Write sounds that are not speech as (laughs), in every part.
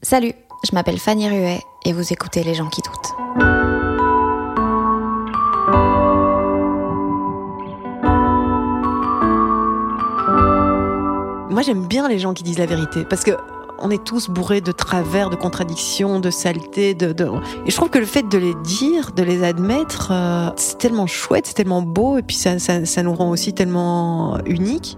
Salut, je m'appelle Fanny Ruet et vous écoutez Les gens qui doutent. Moi, j'aime bien les gens qui disent la vérité parce que on est tous bourrés de travers, de contradictions, de saletés. De. Et je trouve que le fait de les dire, de les admettre, euh, c'est tellement chouette, c'est tellement beau, et puis ça, ça, ça nous rend aussi tellement uniques.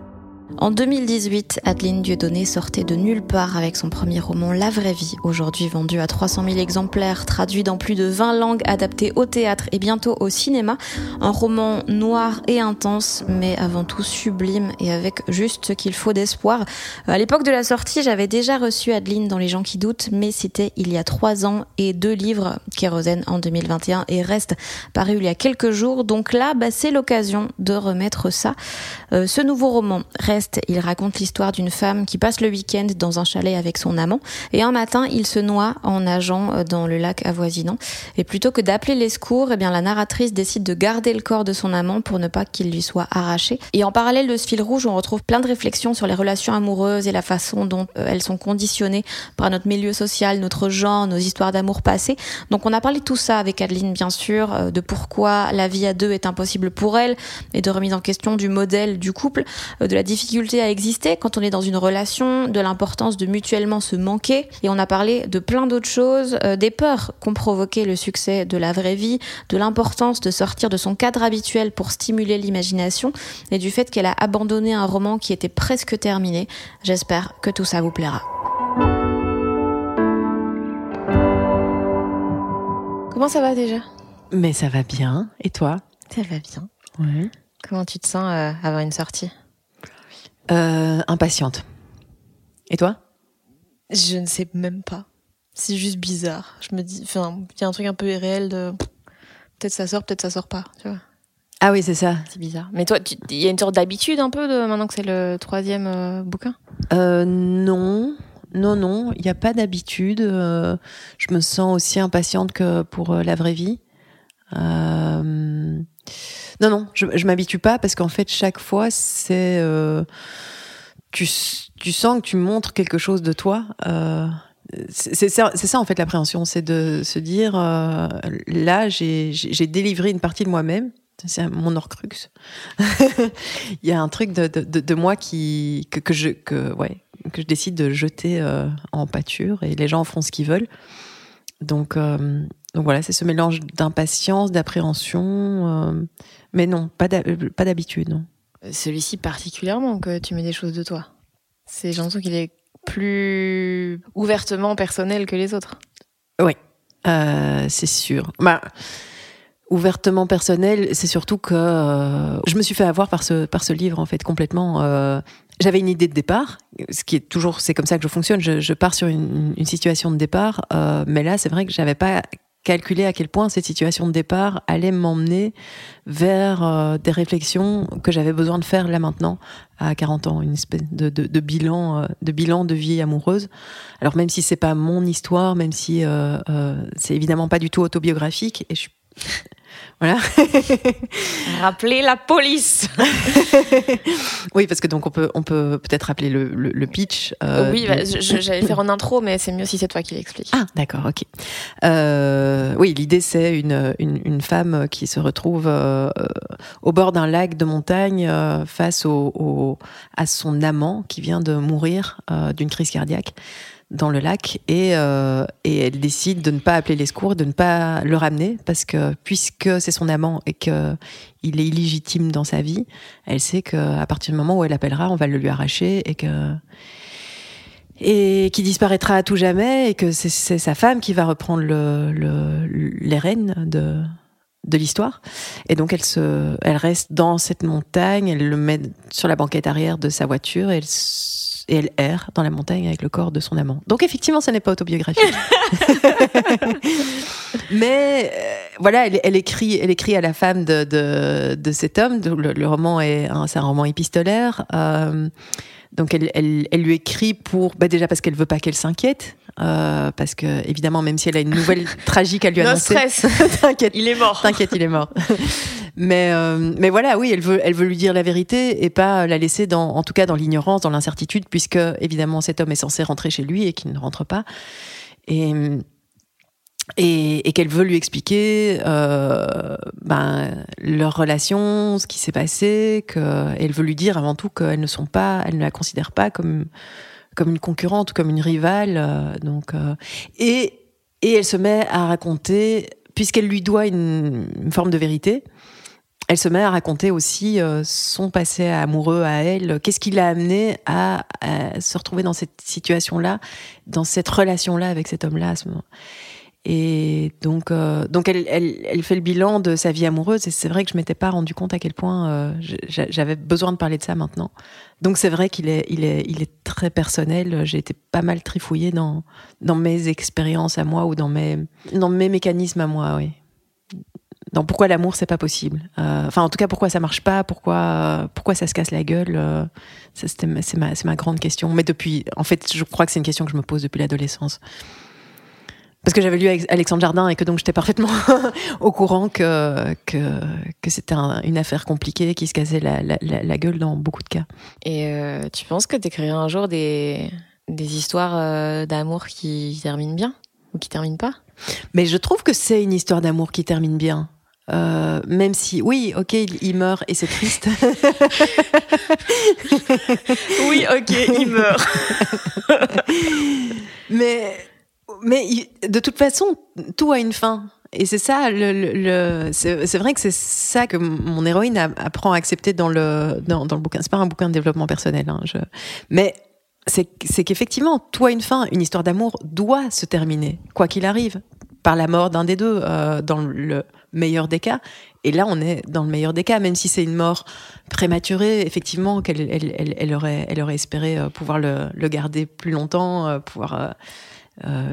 En 2018, Adeline Dieudonné sortait de nulle part avec son premier roman La vraie vie, aujourd'hui vendu à 300 000 exemplaires, traduit dans plus de 20 langues, adapté au théâtre et bientôt au cinéma. Un roman noir et intense, mais avant tout sublime et avec juste ce qu'il faut d'espoir. À l'époque de la sortie, j'avais déjà reçu Adeline dans Les gens qui doutent, mais c'était il y a trois ans et deux livres, Kérosène en 2021 et Reste, paru il y a quelques jours. Donc là, bah, c'est l'occasion de remettre ça. Euh, ce nouveau roman, Reste, il raconte l'histoire d'une femme qui passe le week-end dans un chalet avec son amant et un matin il se noie en nageant euh, dans le lac avoisinant. Et plutôt que d'appeler les secours, eh bien la narratrice décide de garder le corps de son amant pour ne pas qu'il lui soit arraché. Et en parallèle de ce fil rouge, on retrouve plein de réflexions sur les relations amoureuses et la façon dont euh, elles sont conditionnées par notre milieu social, notre genre, nos histoires d'amour passées. Donc on a parlé de tout ça avec Adeline bien sûr, euh, de pourquoi la vie à deux est impossible pour elle et de remise en question du modèle du couple, de la difficulté difficulté à exister quand on est dans une relation, de l'importance de mutuellement se manquer. Et on a parlé de plein d'autres choses, euh, des peurs qu'ont provoqué le succès de la vraie vie, de l'importance de sortir de son cadre habituel pour stimuler l'imagination et du fait qu'elle a abandonné un roman qui était presque terminé. J'espère que tout ça vous plaira. Comment ça va déjà? Mais ça va bien. Et toi? Ça va bien. Ouais. Comment tu te sens euh, avant une sortie? Euh, Impatiente. Et toi? Je ne sais même pas. C'est juste bizarre. Je me dis, enfin, il y a un truc un peu irréel de peut-être ça sort, peut-être ça sort pas, tu vois. Ah oui, c'est ça. C'est bizarre. Mais toi, il y a une sorte d'habitude un peu de maintenant que c'est le troisième euh, bouquin? Euh, Non. Non, non, il n'y a pas d'habitude. Euh, je me sens aussi impatiente que pour euh, la vraie vie. Euh, non, non, je, je m'habitue pas parce qu'en fait, chaque fois, c'est. euh, tu, tu sens que tu montres quelque chose de toi. Euh, c'est ça, en fait, l'appréhension. C'est de se dire euh, là, j'ai délivré une partie de moi-même. C'est mon Horcrux. (laughs) Il y a un truc de, de, de, moi qui, que, que, je, que, ouais, que je décide de jeter euh, en pâture et les gens en feront ce qu'ils veulent. Donc, euh, donc voilà, c'est ce mélange d'impatience, d'appréhension. Euh, mais non, pas d'hab- pas d'habitude, non. Celui-ci particulièrement, que tu mets des choses de toi. C'est, j'ai l'impression qu'il est plus ouvertement personnel que les autres. Euh, c'est sûr. Bah, ouvertement personnel, c'est surtout que euh, je me suis fait avoir par ce, par ce livre, en fait, complètement. Euh, J'avais une idée de départ, ce qui est toujours, c'est comme ça que je fonctionne. Je, je pars sur une, une situation de départ, euh, mais là, c'est vrai que j'avais pas calculé à quel point cette situation de départ allait m'emmener vers euh, des réflexions que j'avais besoin de faire là maintenant à 40 ans, une espèce de, bilan, euh, de bilan de vie amoureuse. Alors même si c'est pas mon histoire, même si euh, euh, c'est évidemment pas du tout autobiographique, et je voilà. (laughs) Rappelez la police. (laughs) oui, parce que donc on peut on peut peut-être rappeler le, le, pitch. Euh, oui, bah, j'allais faire en intro, mais c'est mieux si c'est toi qui l'expliques. Ah, d'accord, ok. Euh, oui, l'idée c'est une, une, une, femme qui se retrouve euh, au bord d'un lac de montagne euh, face au, au, à son amant qui vient de mourir d'une crise cardiaque dans le lac et, euh, et elle décide de ne pas appeler les secours, de ne pas le ramener parce que puisque c'est son amant et que il est illégitime dans sa vie, elle sait qu'à partir du moment où elle appellera, on va le lui arracher et que et qui disparaîtra à tout jamais et que c'est sa femme qui va reprendre le, le, les rênes de de l'histoire. Et donc elle se elle reste dans cette montagne elle le met sur la banquette arrière de sa voiture et elle et elle erre dans la montagne avec le corps de son amant. Donc effectivement, ce n'est pas autobiographique. (laughs) Mais euh, voilà, elle, elle, écrit, elle écrit à la femme de, de, de cet homme. Le, le roman est, hein, c'est un roman épistolaire. Euh, donc elle, elle, elle, lui écrit pour, bah déjà parce qu'elle veut pas qu'elle s'inquiète, euh, parce que évidemment même si elle a une nouvelle (laughs) tragique à lui annoncer, no stress, (laughs) t'inquiète, il est mort, t'inquiète, il est mort. (laughs) Mais, euh, mais voilà, oui, elle veut, elle veut lui dire la vérité et pas la laisser dans, en tout cas dans l'ignorance, dans l'incertitude, puisque évidemment cet homme est censé rentrer chez lui et qu'il ne rentre pas. Et, et, et qu'elle veut lui expliquer euh, ben, leur relation, ce qui s'est passé, qu'elle veut lui dire avant tout qu'elles ne sont pas, elle ne la considère pas comme comme une concurrente comme une rivale. Euh, donc euh, et et elle se met à raconter, puisqu'elle lui doit une, une forme de vérité, elle se met à raconter aussi euh, son passé amoureux à elle. Qu'est-ce qui l'a amené à, à, se retrouver dans cette situation-là, dans cette relation-là avec cet homme-là à ce moment. Et donc, euh, donc elle, elle, elle, fait le bilan de sa vie amoureuse. Et c'est vrai que je m'étais pas rendu compte à quel point euh, j'avais besoin de parler de ça maintenant. Donc c'est vrai qu'il est, il est, il est très personnel. J'ai été pas mal trifouillée dans, dans mes expériences à moi ou dans mes, dans mes mécanismes à moi, oui dans pourquoi l'amour c'est pas possible. Euh, enfin, en tout cas, pourquoi ça marche pas, pourquoi pourquoi ça se casse la gueule. C'est ma ma grande question. Mais depuis, en fait, je crois que c'est une question que je me pose depuis l'adolescence. Parce que j'avais lu Alexandre Jardin et que donc j'étais parfaitement (laughs) au courant que que, que c'était un, une affaire compliquée qui se cassait la, la, la, gueule dans beaucoup de cas. Et euh, tu penses que tu écrirais un jour des des histoires euh, d'amour qui terminent bien ou qui terminent pas? Mais je trouve que c'est une histoire d'amour qui termine bien. Euh, même si, oui, ok, il, il meurt et c'est triste. (laughs) oui, ok, il meurt. (laughs) mais, mais de toute façon, tout a une fin. Et c'est ça, le, le, c'est vrai que c'est ça que mon héroïne apprend à accepter dans le, dans, dans le bouquin. C'est pas un bouquin de développement personnel, hein, je... mais c'est qu'effectivement, tout a une fin. Une histoire d'amour doit se terminer, quoi qu'il arrive, par la mort d'un des deux, euh, dans le meilleur des cas. Et là, on est dans le meilleur des cas, même si c'est une mort prématurée, effectivement, qu'elle elle, elle, aurait, elle aurait espéré euh, pouvoir le, le, garder plus longtemps, euh, pouvoir euh,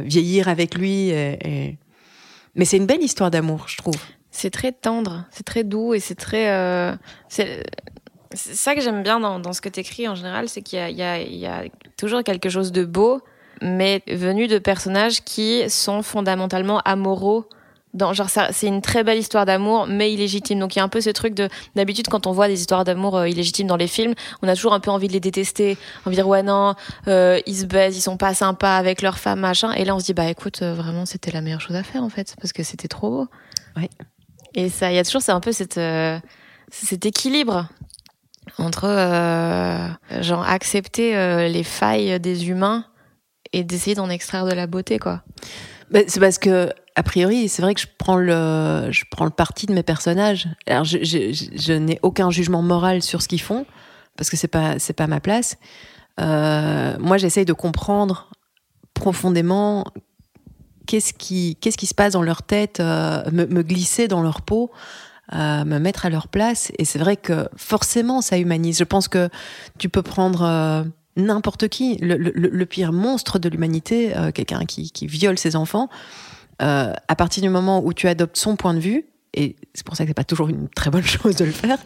vieillir avec lui. Mais c'est une belle histoire d'amour, je trouve. C'est très tendre, c'est très doux et c'est très. Euh, c'est ça que j'aime bien dans, ce que tu écris en général, c'est qu'il y, y, y a, toujours quelque chose de beau, mais venu de personnages qui sont fondamentalement amoraux dans, genre c'est une très belle histoire d'amour mais illégitime. Donc il y a un peu ce truc de d'habitude quand on voit des histoires d'amour euh, illégitimes dans les films on a toujours un peu envie de les détester. Envie de dire ouais non euh, ils se baisent ils sont pas sympas avec leur femme machin. Et là on se dit bah écoute euh, vraiment c'était la meilleure chose à faire en fait parce que c'était trop beau. Ouais. et ça il y a toujours c'est un peu cette euh, cet équilibre entre euh, genre accepter les failles des humains et d'essayer d'en extraire de la beauté quoi. Bah, c'est parce que a priori, c'est vrai que je prends le, parti de mes personnages. Alors, je, n'ai aucun jugement moral sur ce qu'ils font parce que c'est pas, pas ma place. Euh, moi, j'essaye de comprendre profondément qu'est-ce qui, se passe dans leur tête, euh, me, glisser dans leur peau, euh, me mettre à leur place. Et c'est vrai que forcément, ça humanise. Je pense que tu peux prendre n'importe qui, le, pire monstre de l'humanité, quelqu'un qui viole ses enfants euh, à partir du moment où tu adoptes son point de vue, et c'est pour ça que c'est pas toujours une très bonne (laughs) chose de le faire,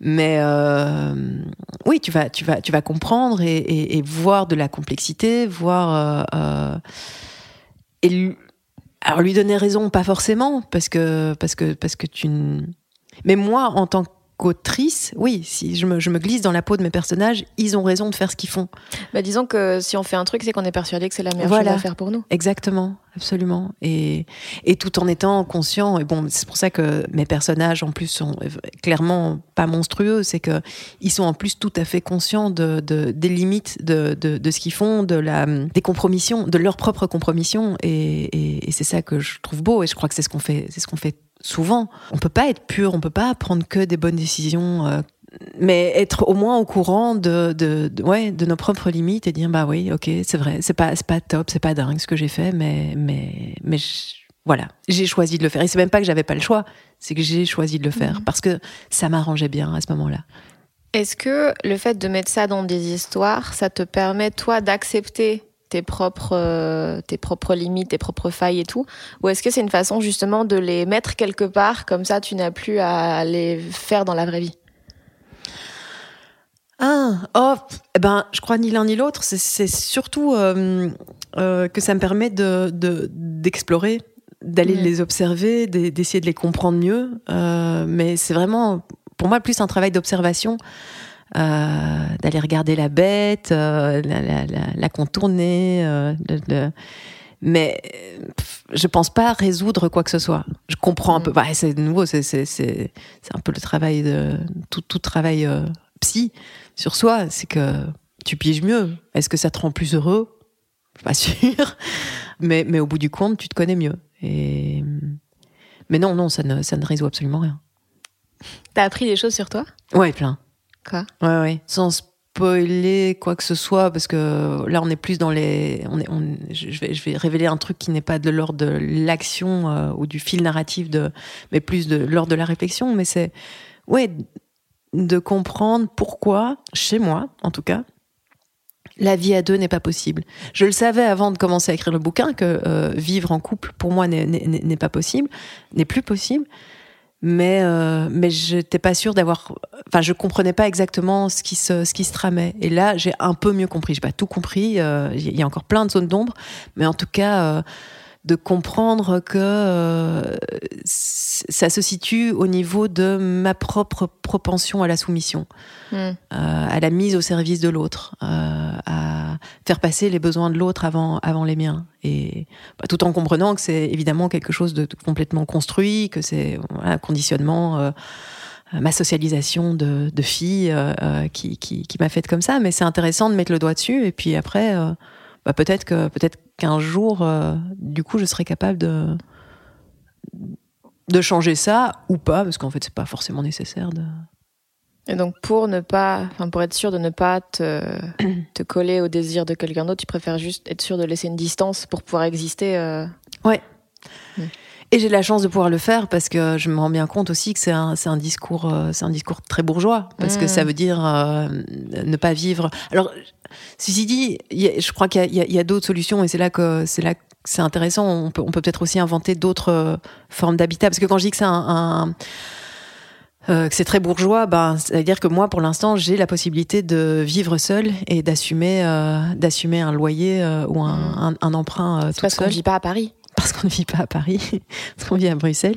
mais euh, oui, tu vas, tu vas, tu vas comprendre et, voir de la complexité, voir euh, et Alors lui donner raison, pas forcément, parce que parce que parce que tu. Mais moi, en tant qu'autrice, oui, si je me, je me, glisse dans la peau de mes personnages, ils ont raison de faire ce qu'ils font. Bah, disons que si on fait un truc, c'est qu'on est persuadé que c'est la meilleure chose à faire pour nous. Exactement, absolument. Et, et tout en étant conscient, et bon, c'est pour ça que mes personnages en plus sont clairement pas monstrueux, c'est que ils sont en plus tout à fait conscients de, de des limites de, de, de ce qu'ils font, de la, des compromissions, de leur propre compromission, et, et, et c'est ça que je trouve beau, et je crois que c'est ce qu'on fait, c'est ce qu'on fait souvent. On peut pas être pur, on peut pas prendre que des bonnes décisions, euh, mais être au moins au courant de, de, de, ouais, de nos propres limites et dire bah oui, ok, c'est vrai, c'est pas, pas top, c'est pas dingue ce que j'ai fait, mais, mais, mais je, voilà, j'ai choisi de le faire. Et c'est même pas que j'avais pas le choix, c'est que j'ai choisi de le faire mmh. parce que ça m'arrangeait bien à ce moment-là. Est-ce que le fait de mettre ça dans des histoires, ça te permet toi d'accepter tes propres, euh, tes propres limites, tes propres failles et tout Ou est-ce que c'est une façon justement de les mettre quelque part, comme ça tu n'as plus à les faire dans la vraie vie? Ah, oh, eh ben, je crois ni l'un ni l'autre. C'est surtout euh, euh, que ça me permet de d'explorer, d'aller mmh. les observer, d'essayer de les comprendre mieux. Mais c'est vraiment, pour moi, plus un travail d'observation. Euh, d'aller regarder la bête, euh, la, la, la, la, contourner. Euh, mais je pense pas résoudre quoi que ce soit. Je comprends un peu. Bah, c'est nouveau, c'est c'est un peu le travail de tout, tout travail psy sur soi, c'est que tu piges mieux. Est-ce que ça te rend plus heureux? Pas sûr. (laughs) Mais mais au bout du compte, tu te connais mieux. Et mais non non, ça ne ça ne résout absolument rien. T'as appris des choses sur toi? Ouais, plein. Quoi Ouais, ouais. Sans spoiler quoi que ce soit, parce que là, on est plus dans les. On est, on, je, vais, je vais révéler un truc qui n'est pas de l'ordre de l'action euh, ou du fil narratif, de, mais plus de l'ordre de la réflexion. Mais c'est. Ouais, de comprendre pourquoi, chez moi, en tout cas, la vie à deux n'est pas possible. Je le savais avant de commencer à écrire le bouquin que euh, vivre en couple, pour moi, n'est pas possible, n'est plus possible mais euh, mais j'étais pas sûre d'avoir enfin je comprenais pas exactement ce qui se ce qui se tramait. Et là j'ai un peu mieux compris. J'ai pas tout compris. Il euh, y a encore plein de zones d'ombre. Mais en tout cas euh, de comprendre que euh, ça se situe au niveau de ma propre propension à la soumission, mm. euh, à la mise au service de l'autre, euh, à faire passer les besoins de l'autre avant, avant les miens. Et bah, tout en comprenant que c'est évidemment quelque chose de, complètement construit, que c'est un conditionnement. Ma socialisation de, de fille euh, qui, qui, qui m'a fait comme ça, mais c'est intéressant de mettre le doigt dessus et puis après, bah, peut-être que peut-être qu'un jour, euh, du coup, je serai capable de de changer ça ou pas, parce qu'en fait, c'est pas forcément nécessaire de. Et donc, pour ne pas, enfin, pour être sûr de ne pas te, (clears throat) te coller au désir de quelqu'un d'autre, tu préfères juste être sûr de laisser une distance pour pouvoir exister. Euh... Ouais. Et j'ai la chance de pouvoir le faire parce que je me rends bien compte aussi que c'est un, c'est un discours, euh, c'est un discours très bourgeois parce que ça mmh. veut dire euh, ne pas vivre. Alors, ceci dit, je crois qu'il y a, d'autres solutions et c'est là que c'est là c'est intéressant. On peut, on peut peut-être aussi inventer d'autres euh, formes d'habitat parce que quand je dis que c'est un, euh, que c'est très bourgeois, ben, c'est-à-dire que moi, pour l'instant, j'ai la possibilité de vivre seule et d'assumer, euh, d'assumer un loyer ou un, mmh. un, un emprunt tout parce seul. Parce qu'on ne vit pas à Paris parce qu'on ne vit pas à Paris, (laughs) parce qu'on vit à Bruxelles.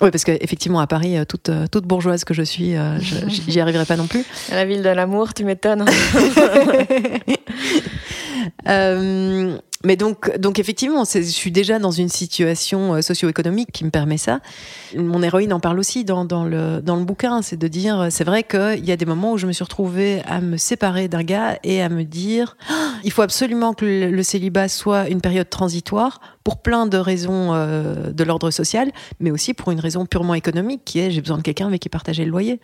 Oui, parce qu'effectivement, à Paris, euh, toute, euh, toute bourgeoise que je suis, euh, (laughs) j'y arriverai pas non plus. La ville de l'amour, tu m'étonnes. (laughs) euh, mais donc, donc effectivement, je suis déjà dans une situation socio-économique qui me permet ça. Mon héroïne en parle aussi dans, dans, le, dans le bouquin, c'est de dire, c'est vrai qu'il y a des moments où je me suis retrouvée à me séparer d'un gars et à me dire, (gasps) il faut absolument que le, le, célibat soit une période transitoire pour plein de raisons euh, de l'ordre social, mais aussi pour une raison purement économique qui est j'ai besoin de quelqu'un avec qui partager le loyer.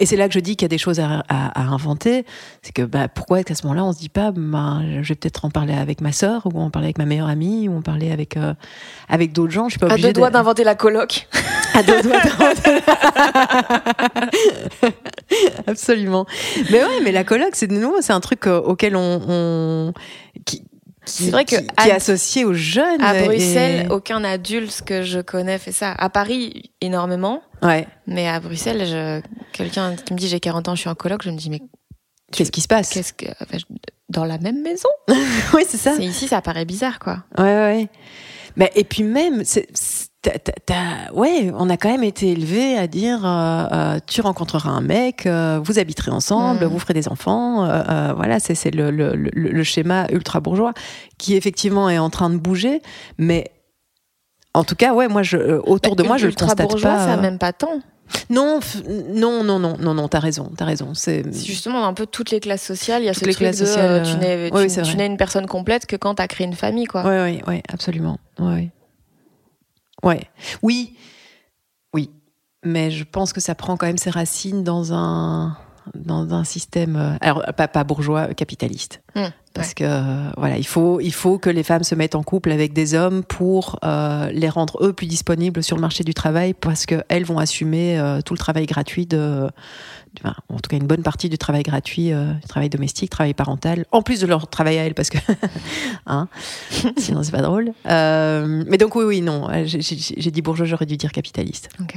Et c'est là que je dis qu'il y a des choses à, à, à inventer. C'est que bah, pourquoi à ce moment-là on se dit pas, bah, je vais peut-être en parler avec ma sœur ou on parlait avec ma meilleure amie, ou on parlait avec euh, avec d'autres gens. Je suis pas à deux doigts d'inventer la coloc. à deux doigts d'inventer. (laughs) Absolument. Mais ouais, mais la coloc, c'est de nouveau, c'est un truc euh, auquel on, on qui, c'est vrai que qui, qui, est associé aux jeunes. À Bruxelles, et... aucun adulte que je connais fait ça. À Paris, énormément. Ouais. Mais à Bruxelles, je... quelqu'un qui me dit j'ai 40 ans, je suis en coloc, je me dis mais Qu'est-ce qui se passe? Qu'est-ce que dans la même maison (laughs) Oui, c'est ça. C'est ici, ça paraît bizarre, quoi. Ouais, ouais. Mais et puis même, c'est, t'as- t'as- t'as- ouais, on a quand même été élevé à dire, euh, euh, tu rencontreras un mec, euh, vous habiterez ensemble, Mm. vous ferez des enfants. voilà, c'est, le, le, le, le schéma ultra bourgeois qui effectivement est en train de bouger, mais en tout cas, ouais, moi, je, autour de moi, je le Ultra constate bourgeois, pas. ça même pas tant. Non, non, non, non, non, non, t'as raison, t'as raison. C'est justement un peu toutes les classes sociales, il y a Toutes ce les truc classes de sociales, tu n'es oui, une personne complète que quand tu as créé une famille, quoi. Ouais, ouais, ouais, absolument. Ouais. Oui, oui. Mais je pense que ça prend quand même ses racines dans un système, euh, alors pas, bourgeois, capitaliste. Mmh, Parce que euh, voilà, il faut il faut que les femmes se mettent en couple avec des hommes pour euh, les rendre eux plus disponibles sur le marché du travail, parce que elles vont assumer euh, tout le travail gratuit de, enfin, en tout cas une bonne partie du travail gratuit, euh, du travail domestique, travail parental, en plus de leur travail à elles, parce que (laughs) hein, (laughs) sinon c'est pas drôle. Mais donc oui, oui, non, j'ai dit bourgeois, j'aurais dû dire capitaliste. Ok.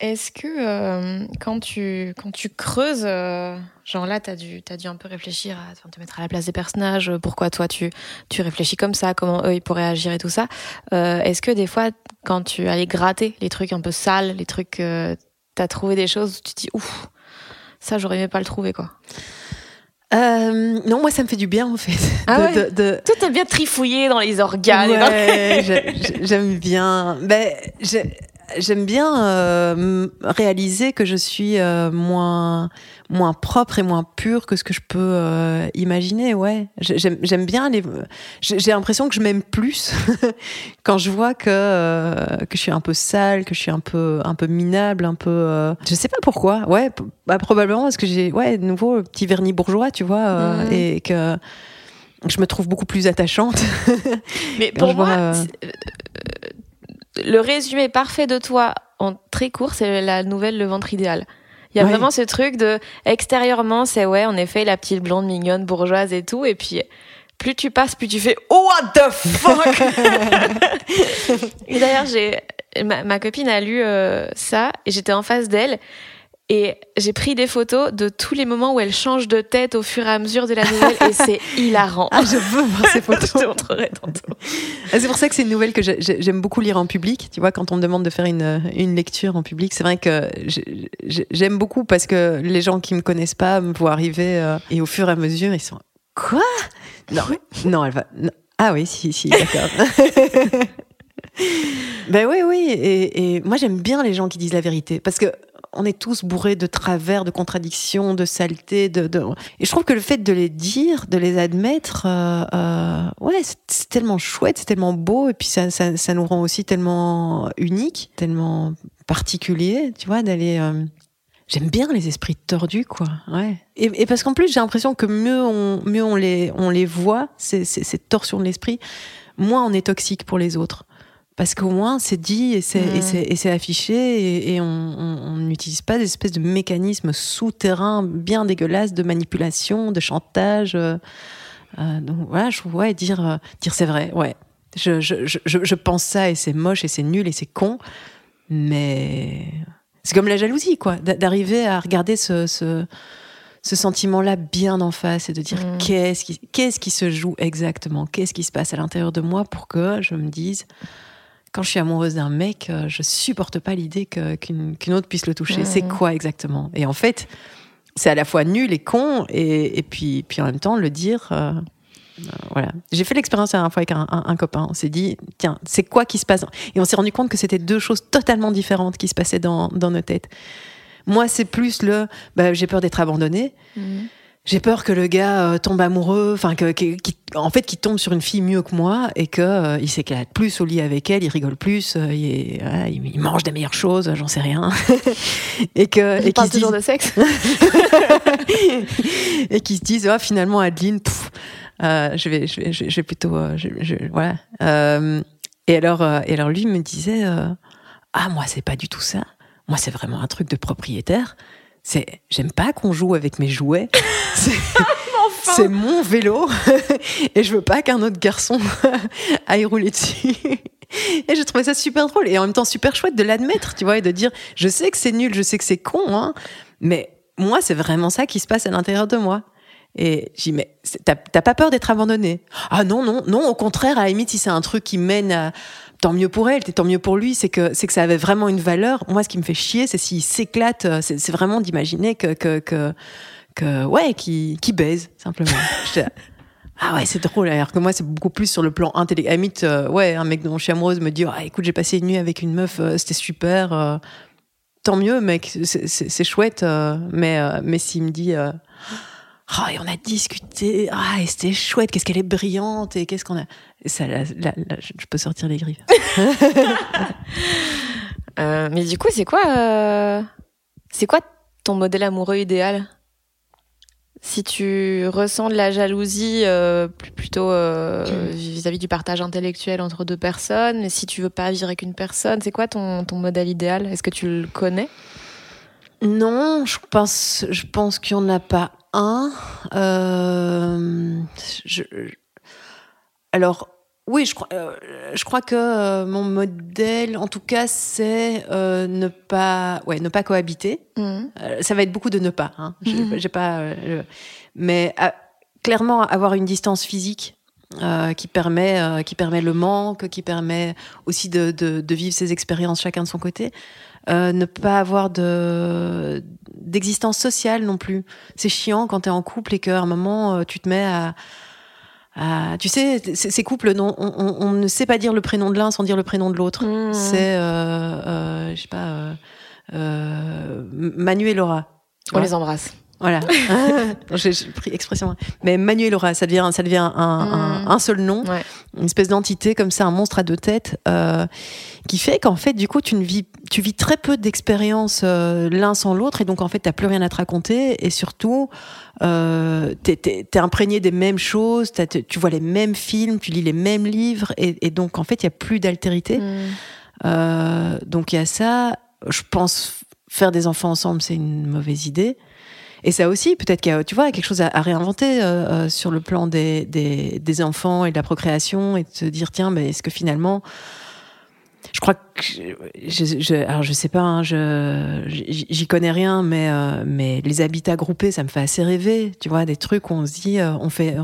Est-ce que euh, quand, tu, quand tu creuses, euh, genre là, tu as dû, t'as dû un peu réfléchir à enfin, te mettre à la place des personnages, euh, pourquoi toi tu, tu réfléchis comme ça, comment eux ils pourraient agir et tout ça. Euh, Est-ce que des fois, quand tu allais gratter les trucs un peu sales, les trucs, euh, tu as trouvé des choses où tu te dis, ouf, ça j'aurais aimé pas le trouver quoi? Euh, non, moi ça me fait du bien en fait. Ah de- ouais? de- de- Toi, t'aimes bien trifouiller dans les organes. Ouais, j'ai- j'ai- j'aime bien. Ben, j'aime bien euh, réaliser que je suis euh, moins moins propre et moins pure que ce que je peux euh, imaginer. Ouais, J'ai- j'aime j'aime bien les. J'ai l'impression que je m'aime plus (laughs) quand je vois que euh, que je suis un peu sale, que je suis un peu un peu minable, un peu. euh, je sais pas pourquoi. Ouais, bah, probablement parce que j'ai ouais de nouveau le petit vernis bourgeois, tu vois, euh, Mhm. et que je me trouve beaucoup plus attachante. Mais (laughs) pour vois, moi, euh, c'est- euh, le résumé parfait de toi en très court, c'est la nouvelle Le ventre idéal. Il y a Ouais. vraiment ce truc de extérieurement, c'est ouais, en effet, la petite blonde mignonne bourgeoise et tout, et puis plus tu passes, plus tu fais oh what the fuck. (laughs) et d'ailleurs, j'ai ma, ma copine a lu euh, ça et j'étais en face d'elle. Et j'ai pris des photos de tous les moments où elle change de tête au fur et à mesure de la nouvelle et c'est (laughs) hilarant. Ah, je veux voir ces photos. (laughs) Je te montrerai tantôt. Ah, C'est pour ça que c'est une nouvelle que j'ai- j'ai- j'aime beaucoup lire en public. Tu vois, quand on me demande de faire une, une lecture en public, c'est vrai que j'ai- j'ai- j'aime beaucoup parce que les gens qui me connaissent pas me voient arriver euh, et au fur et à mesure, ils sont quoi? Non, (laughs) non, elle va. non. Ah oui, si, si, d'accord. ben oui, oui. Et, et moi, j'aime bien les gens qui disent la vérité parce que on est tous bourrés de travers, de contradictions, de saletés. De, de... Et je trouve que le fait de les dire, de les admettre, euh, euh, ouais, c'est- tellement chouette, c'est tellement beau, et puis ça, ça, ça nous rend aussi tellement unique, tellement particulier, tu vois, d'aller. euh, J'aime bien les esprits tordus, quoi. Ouais. Et, parce qu'en plus, j'ai l'impression que mieux on, mieux on les, on les voit, ces, ces torsions de l'esprit, moins on est toxique pour les autres. Parce qu'au moins, c'est dit et c'est Mm. affiché et, et on n'utilise pas des espèces de mécanismes souterrains bien dégueulasses de manipulation, de chantage. euh, euh, donc voilà, je ouais, dire, euh, dire c'est vrai, ouais. Je, je, je, je- je pense ça et c'est moche et c'est nul et c'est con, mais c'est comme la jalousie, quoi, d'a- d'arriver à regarder ce, ce, ce sentiment-là bien en face et de dire Mm. qu'est-ce qui, qu'est-ce qui se joue exactement, qu'est-ce qui se passe à l'intérieur de moi pour que je me dise, quand je suis amoureuse d'un mec, euh, je supporte pas l'idée qu'une autre puisse le toucher. C'est quoi exactement? Et en fait, c'est à la fois nul et con, et, et puis, puis en même temps, le dire. euh, euh, voilà. J'ai fait l'expérience la dernière fois avec un, un- un copain. On s'est dit, tiens, c'est quoi qui se passe? Et on s'est rendu compte que c'était deux choses totalement différentes qui se passaient dans, dans nos têtes. Moi, c'est plus le, bah, j'ai peur d'être abandonnée. J'ai peur que le gars euh, tombe amoureux, enfin que, en fait, qu'il tombe sur une fille mieux que moi et que euh, il s'éclate plus au lit avec elle, il rigole plus, euh, il, est- voilà, il- il mange des meilleures choses, j'en sais rien, (laughs) et que On et (laughs) se dise- toujours de sexe. et qui se disent ah, finalement Adeline pff, euh, je vais je vais, je vais- plutôt je- je- voilà. Et alors et alors lui me disait ah moi c'est pas du tout ça. Moi c'est vraiment un truc de propriétaire c'est j'aime pas qu'on joue avec mes jouets. (laughs) C'est c'est mon vélo. (laughs) Et je veux pas qu'un autre garçon (laughs) aille rouler dessus. Et je trouvais ça super drôle et en même temps super chouette de l'admettre tu vois et de dire je sais que c'est nul je sais que c'est con hein, mais moi, c'est vraiment ça qui se passe à l'intérieur de moi. Et j'ai dit, mais t'as pas peur d'être abandonnée Ah non, non, non, au contraire, à la limite, si c'est un truc qui mène à. Tant mieux pour elle, tant mieux pour lui, c'est que, c'est que ça avait vraiment une valeur. Moi, ce qui me fait chier, c'est s'il s'éclate, euh, c'est, vraiment d'imaginer que, que, que, que, ouais, qui, qui baise, simplement. (laughs) ah ouais, c'est drôle. Alors que moi, c'est beaucoup plus sur le plan intellectuel. Limite, euh, ouais, un mec dont je suis amoureuse me dit, ah, écoute, j'ai passé une nuit avec une meuf, euh, c'était super. tant mieux, mec, c'est, chouette. mais, mais s'il me dit, ah, et on a discuté, ah, et c'était chouette, qu'est-ce qu'elle est brillante, et qu'est-ce qu'on a? ça, là, je peux sortir les griffes. (laughs) euh, mais du coup, c'est quoi, euh... c'est quoi ton modèle amoureux idéal? Si tu ressens de la jalousie euh, plutôt (clears throat) vis-à-vis du partage intellectuel entre deux personnes, si tu veux pas vivre avec une personne, c'est quoi ton, ton modèle idéal? Est-ce que tu le connais? Non, je pense, je pense qu'il n'y en a pas un. Euh, je, alors, oui, je crois, euh, je crois que euh, mon modèle, en tout cas, c'est ne pas, ouais, ne pas cohabiter. Mmh. ça va être beaucoup de ne pas. Hein. J'ai mmh. pas, mais clairement avoir une distance physique. qui permet qui permet le manque, qui permet aussi de, de, de vivre ses expériences chacun de son côté. Euh, ne pas avoir de d'existence sociale non plus. C'est chiant quand tu es en couple et qu'à un moment euh, tu te mets à, à tu sais, ces couples, non, on, on, on, ne sait pas dire le prénom de l'un sans dire le prénom de l'autre. Mmh. C'est, euh, euh, je sais pas, euh, Manu et Laura. On les embrasse. Voilà. (laughs) J'ai pris expression. Mais Manuel Laura, ça devient, ça devient un, un, mm. seul nom, une espèce d'entité comme ça, un monstre à deux têtes, euh, qui fait qu'en fait, du coup, tu, ne vis, tu vis très peu d'expériences euh, l'un sans l'autre, et donc en fait, tu n'as plus rien à te raconter, et surtout, euh, tu es, imprégné des mêmes choses, tu vois les mêmes films, tu lis les mêmes livres, et, et donc en fait, il y a plus d'altérité. Mm. Euh, donc il y a ça. Je pense faire des enfants ensemble, c'est une mauvaise idée. Et ça aussi, peut-être qu'il y a, tu vois, quelque chose à, réinventer euh, euh, sur le plan des, des, des, enfants et de la procréation et de se dire, tiens, mais est-ce que finalement, je crois que, je, je, alors je sais pas, hein, je, j'y connais rien, mais, euh, mais les habitats groupés, ça me fait assez rêver, tu vois, des trucs où on se dit, on fait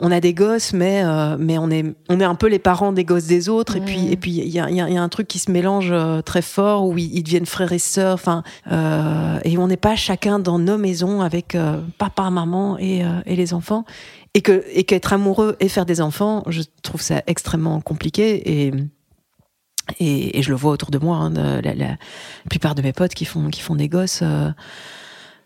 on a des gosses, mais euh, mais on est on est un peu les parents des gosses des autres. Et puis et puis il y a, y a, un truc qui se mélange euh, très fort où ils, deviennent frères et sœurs. Enfin euh, et on n'est pas chacun dans nos maisons avec papa, maman et, et les enfants. Et que et qu'être amoureux et faire des enfants, je trouve ça extrêmement compliqué et et, et je le vois autour de moi. Hein, la, la, plupart de mes potes qui font qui font des gosses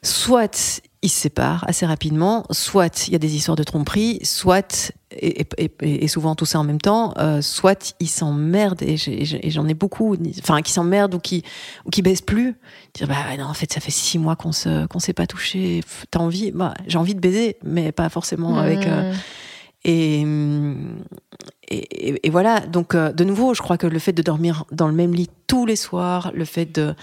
soit ils se séparent assez rapidement, soit il y a des histoires de tromperie, soit, et, souvent tout ça en même temps, euh, soit ils s'emmerdent, et j'en ai, beaucoup, enfin, qui s'emmerdent ou qui, ou qui baissent plus. Dire, bah non, en fait, ça fait six mois qu'on se, qu'on s'est pas touché, t'as envie, bah, j'ai envie de baiser, mais pas forcément avec. Euh, et, et, voilà, donc euh, de nouveau, je crois que le fait de dormir dans le même lit tous les soirs, le fait de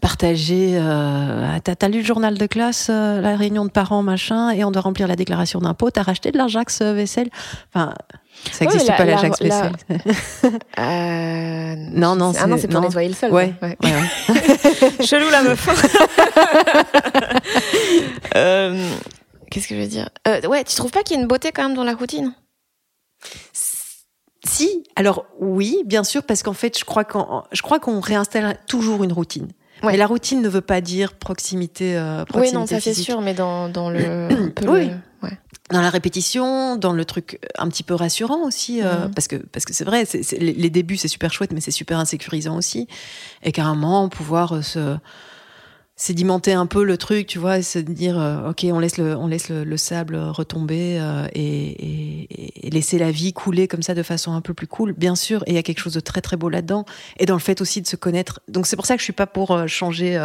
partager. Euh, t'as, lu le journal de classe, euh, la réunion de parents, machin, et on doit remplir la déclaration d'impôt. T'as racheté de l'Ajax euh, vaisselle? Enfin, ça n'existe pas l'Ajax vaisselle. (laughs) Euh, non, non, c'est, ah non, c'est pour nettoyer le sol. Ouais, ouais. (laughs) Chelou la meuf. (laughs) qu'est-ce que je veux dire? Ouais, tu trouves pas qu'il y a une beauté quand même dans la routine? Si, alors oui, bien sûr, parce qu'en fait, je crois qu'on, je crois qu'on réinstalle toujours une routine. Mais la routine ne veut pas dire proximité. Euh, proximité oui, non, ça c'est sûr, mais dans, dans (clears throat) le. oui. ouais. Dans la répétition, dans le truc un petit peu rassurant aussi, euh, mhm. parce que parce que c'est vrai, les, débuts c'est super chouette, mais c'est super insécurisant aussi, et carrément pouvoir euh, se sédimenter un peu le truc, tu vois, et se dire euh, ok, on laisse le, on laisse le, sable retomber euh, et, et, laisser la vie couler comme ça de façon un peu plus cool, bien sûr. Et il y a quelque chose de très très beau là-dedans, et dans le fait aussi de se connaître. Donc c'est pour ça que je suis pas pour euh, changer.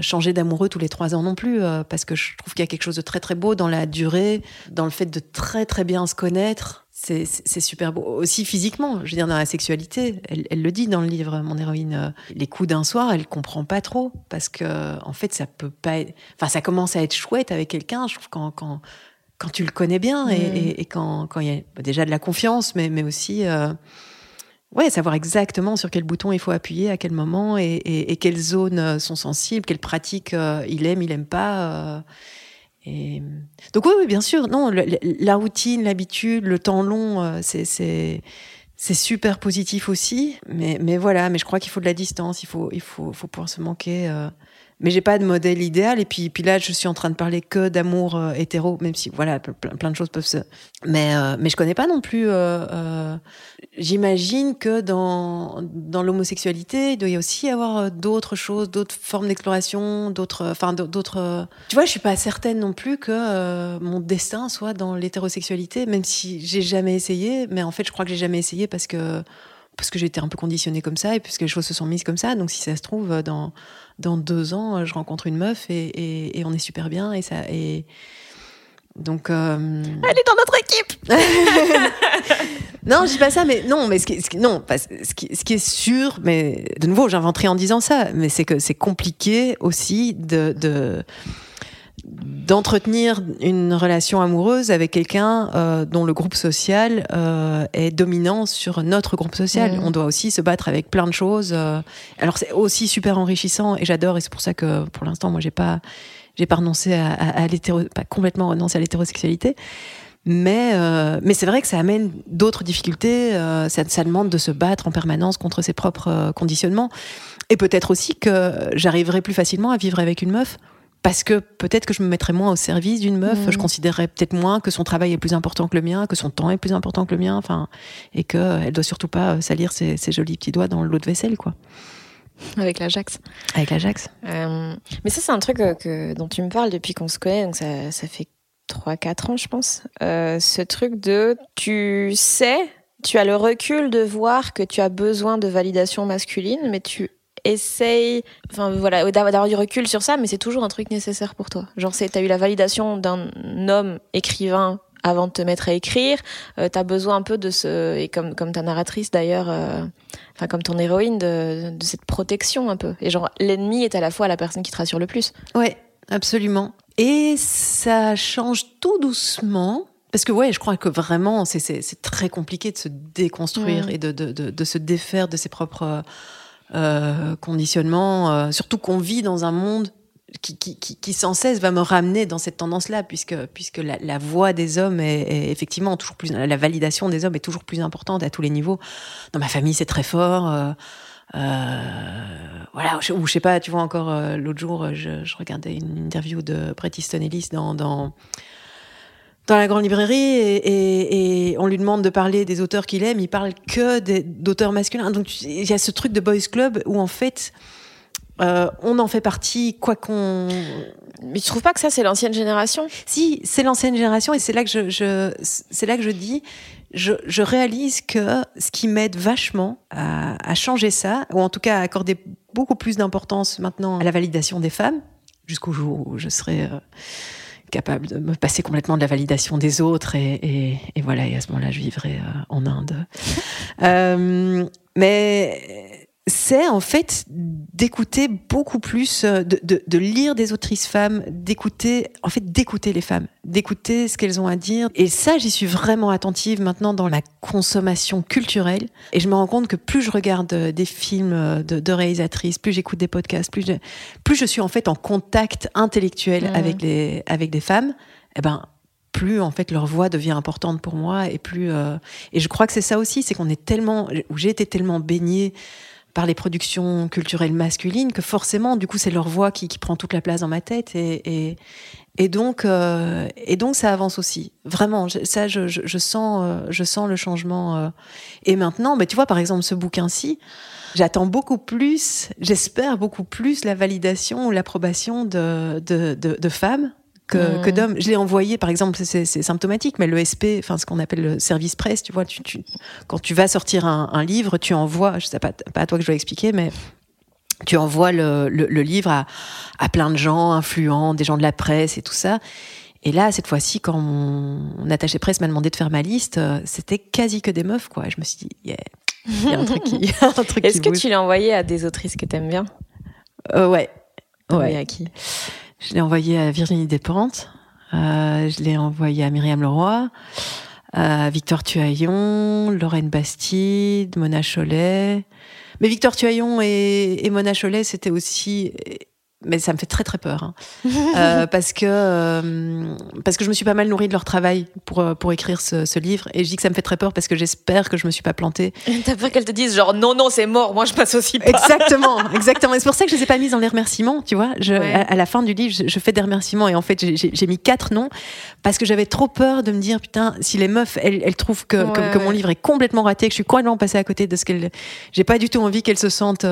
Changer d'amoureux tous les trois ans non plus, parce que je trouve qu'il y a quelque chose de très très beau dans la durée, dans le fait de très très bien se connaître, c'est super beau. Aussi physiquement, je veux dire, dans la sexualité, elle, elle le dit dans le livre, mon héroïne. Euh, les coups d'un soir, elle comprend pas trop. Parce que, en fait, ça peut pas être... Enfin, ça commence à être chouette avec quelqu'un, je trouve, quand, quand, quand tu le connais bien et, et, et quand il y a déjà de la confiance, mais, mais aussi. Euh, ouais, savoir exactement sur quel bouton il faut appuyer, à quel moment et, et, et quelles zones sont sensibles, quelles pratiques euh, il aime, il aime pas. Et donc oui, oui, bien sûr. Non, la routine, l'habitude, le temps long, euh, c'est c'est c'est super positif aussi. Mais mais voilà, mais je crois qu'il faut de la distance. Il faut il faut faut pouvoir se manquer. Euh. Mais j'ai pas de modèle idéal. Et puis puis là, je suis en train de parler que d'amour euh, hétéro, même si voilà, ple- plein, de choses peuvent se. Mais euh, mais je connais pas non plus. euh, euh, J'imagine que dans dans l'homosexualité, il doit y aussi avoir euh, d'autres choses, d'autres formes d'exploration, d'autres, enfin d'autres. euh, Tu vois, je suis pas certaine non plus que euh, mon destin soit dans l'hétérosexualité, même si j'ai jamais essayé. Mais en fait, je crois que j'ai jamais essayé parce que parce que j'ai été un peu conditionnée comme ça et puisque les choses se sont mises comme ça. Donc, si ça se trouve, dans dans deux ans, euh, je rencontre une meuf et, et, et on est super bien et ça et donc. euh, Elle est dans notre équipe. (laughs) non, je dis pas ça, mais non, mais ce qui, ce qui- non, pas- ce qui, ce qui est sûr, mais de nouveau, j'inventerai en disant ça, mais c'est que c'est compliqué aussi de, de d'entretenir une relation amoureuse avec quelqu'un euh, dont le groupe social euh, est dominant sur notre groupe social. Mhm. On doit aussi se battre avec plein de choses. euh. Alors c'est aussi super enrichissant et j'adore et c'est pour ça que pour l'instant moi j'ai pas j'ai pas renoncé à, à, à l'hétéro, pas complètement renoncé à l'hétérosexualité. Mais, euh, mais c'est vrai que ça amène d'autres difficultés. euh, ça, ça demande de se battre en permanence contre ses propres euh, conditionnements. Et peut-être aussi que j'arriverai plus facilement à vivre avec une meuf. Parce que peut-être que je me mettrais moins au service d'une meuf. Mhm. Je considérerais peut-être moins que son travail est plus important que le mien, que son temps est plus important que le mien. Enfin, et qu'elle doit surtout pas euh, salir ses, ses jolis petits doigts dans l'eau de vaisselle, quoi. Avec l'Ajax. Avec l'Ajax. Euh, mais ça, c'est un truc euh, que, dont tu me parles depuis qu'on se connaît, donc ça, ça fait 3-4 ans, je pense. Euh, ce truc de tu sais, tu as le recul de voir que tu as besoin de validation masculine, mais tu essayes, enfin voilà, d'avoir du recul sur ça, mais c'est toujours un truc nécessaire pour toi. Genre, c'est, t'as eu la validation d'un homme écrivain avant de te mettre à écrire, euh, t'as besoin un peu de ce, et comme, comme ta narratrice d'ailleurs, euh, enfin comme ton héroïne, de, de cette protection un peu. Et genre, l'ennemi est à la fois la personne qui te rassure le plus. Ouais, absolument. Et ça change tout doucement. Parce que ouais, je crois que vraiment, c'est- très compliqué de se déconstruire et de, de, de, de se défaire de ses propres euh, conditionnements. euh, surtout qu'on vit dans un monde qui, qui, qui, qui sans cesse va me ramener dans cette tendance-là, puisque, puisque la, la voix des hommes est, est effectivement toujours plus... La validation des hommes est toujours plus importante à tous les niveaux. Dans ma famille, c'est très fort. euh, euh, voilà, ou je sais pas, tu vois encore euh, l'autre jour, je, je regardais une interview de Bret Easton Ellis dans, dans dans la grande librairie et, et, et on lui demande de parler des auteurs qu'il aime, il parle que d'auteurs masculins. Donc il y a ce truc de boys club où en fait euh, on en fait partie, quoi qu'on. Mais tu trouves pas que ça, c'est l'ancienne génération? Si, c'est l'ancienne génération et c'est là que je, je c'est là que je dis, je, je réalise que ce qui m'aide vachement à, à changer ça, ou en tout cas à accorder beaucoup plus d'importance maintenant à la validation des femmes, jusqu'au jour où je serai euh, capable de me passer complètement de la validation des autres et, et, et voilà, et à ce moment-là, je vivrai euh, en Inde. (laughs) Euh, mais c'est en fait d'écouter beaucoup plus, euh, de, de, de lire des autrices femmes, d'écouter, en fait, d'écouter les femmes, d'écouter ce qu'elles ont à dire. Et ça, j'y suis vraiment attentive maintenant dans la consommation culturelle. Et je me rends compte que plus je regarde euh, des films euh, de, de réalisatrices, plus j'écoute des podcasts, plus je, plus je suis en fait en contact intellectuel Mhm. avec les avec des femmes, eh ben plus en fait leur voix devient importante pour moi et plus euh, et je crois que c'est ça aussi, c'est qu'on est tellement où j'ai été tellement baignée par les productions culturelles masculines que forcément du coup c'est leur voix qui, qui prend toute la place dans ma tête et et, et donc euh, et donc ça avance aussi vraiment je- ça je, je, je sens euh, je sens le changement euh. et maintenant mais tu vois par exemple ce bouquin-ci J'attends beaucoup plus, j'espère beaucoup plus la validation ou l'approbation de, de, de, de femmes que, que d'hommes. Je l'ai envoyé, par exemple, c'est- symptomatique, mais le SP, enfin ce qu'on appelle le service presse, tu vois, tu, tu- quand tu vas sortir un, un livre, tu envoies, je sais pas, pas à toi que je dois expliquer, mais tu envoies le, le, le livre à, à plein de gens influents, des gens de la presse et tout ça. Et là, cette fois-ci, quand mon, mon attaché presse m'a demandé de faire ma liste, euh, c'était quasi que des meufs, quoi. Et je me suis dit, yeah, (laughs) il y a un truc qui, Est-ce que bouge. tu l'as envoyé à des autrices que t'aimes bien? Euh, ouais. Ouais. à qui Je l'ai envoyé à Virginie Despentes. Euh, je l'ai envoyé à Myriam Leroy, à Victor Tuaillon, Lorraine Bastide, Mona Cholet. Mais Victor Tuaillon et, et Mona Cholet, c'était aussi mais ça me fait très très peur hein. (laughs) euh, parce que euh, parce que je me suis pas mal nourrie de leur travail pour euh, pour écrire ce, ce, livre et je dis que ça me fait très peur parce que j'espère que je me suis pas plantée. (laughs) T'as peur qu'elles te disent genre non non c'est mort moi je passe aussi pas. Exactement (laughs) exactement c'est pour ça que je les ai pas mises dans les remerciements tu vois je, à, la fin du livre je, je fais des remerciements et en fait j'ai mis quatre noms parce que j'avais trop peur de me dire putain si les meufs elles, elles trouvent que, que, que, mon livre est complètement raté que je suis complètement passée à côté de ce qu'elles j'ai pas du tout envie qu'elles se sentent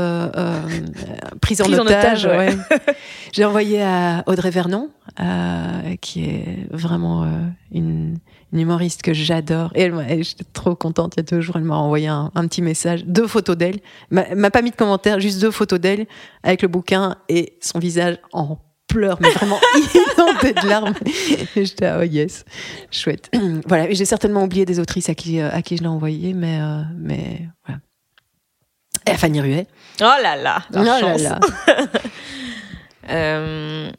prises en Prise otage, en otage. (laughs) J'ai envoyé à Audrey Vernon, euh, qui est vraiment euh, une, une, humoriste que j'adore. Et elle, j'étais trop contente. Il y a deux jours, elle m'a envoyé un, un, petit message, deux photos d'elle. M'a pas mis de commentaire, juste deux photos d'elle avec le bouquin et son visage en pleurs, mais vraiment (laughs) inondé de larmes. J'étais, oh yes, chouette. (clears throat) voilà, j'ai certainement oublié des autrices à qui, à qui je l'ai envoyé, mais, euh, mais voilà. Et à Fanny Ruet. Oh là là, oh là là. (laughs) Euh,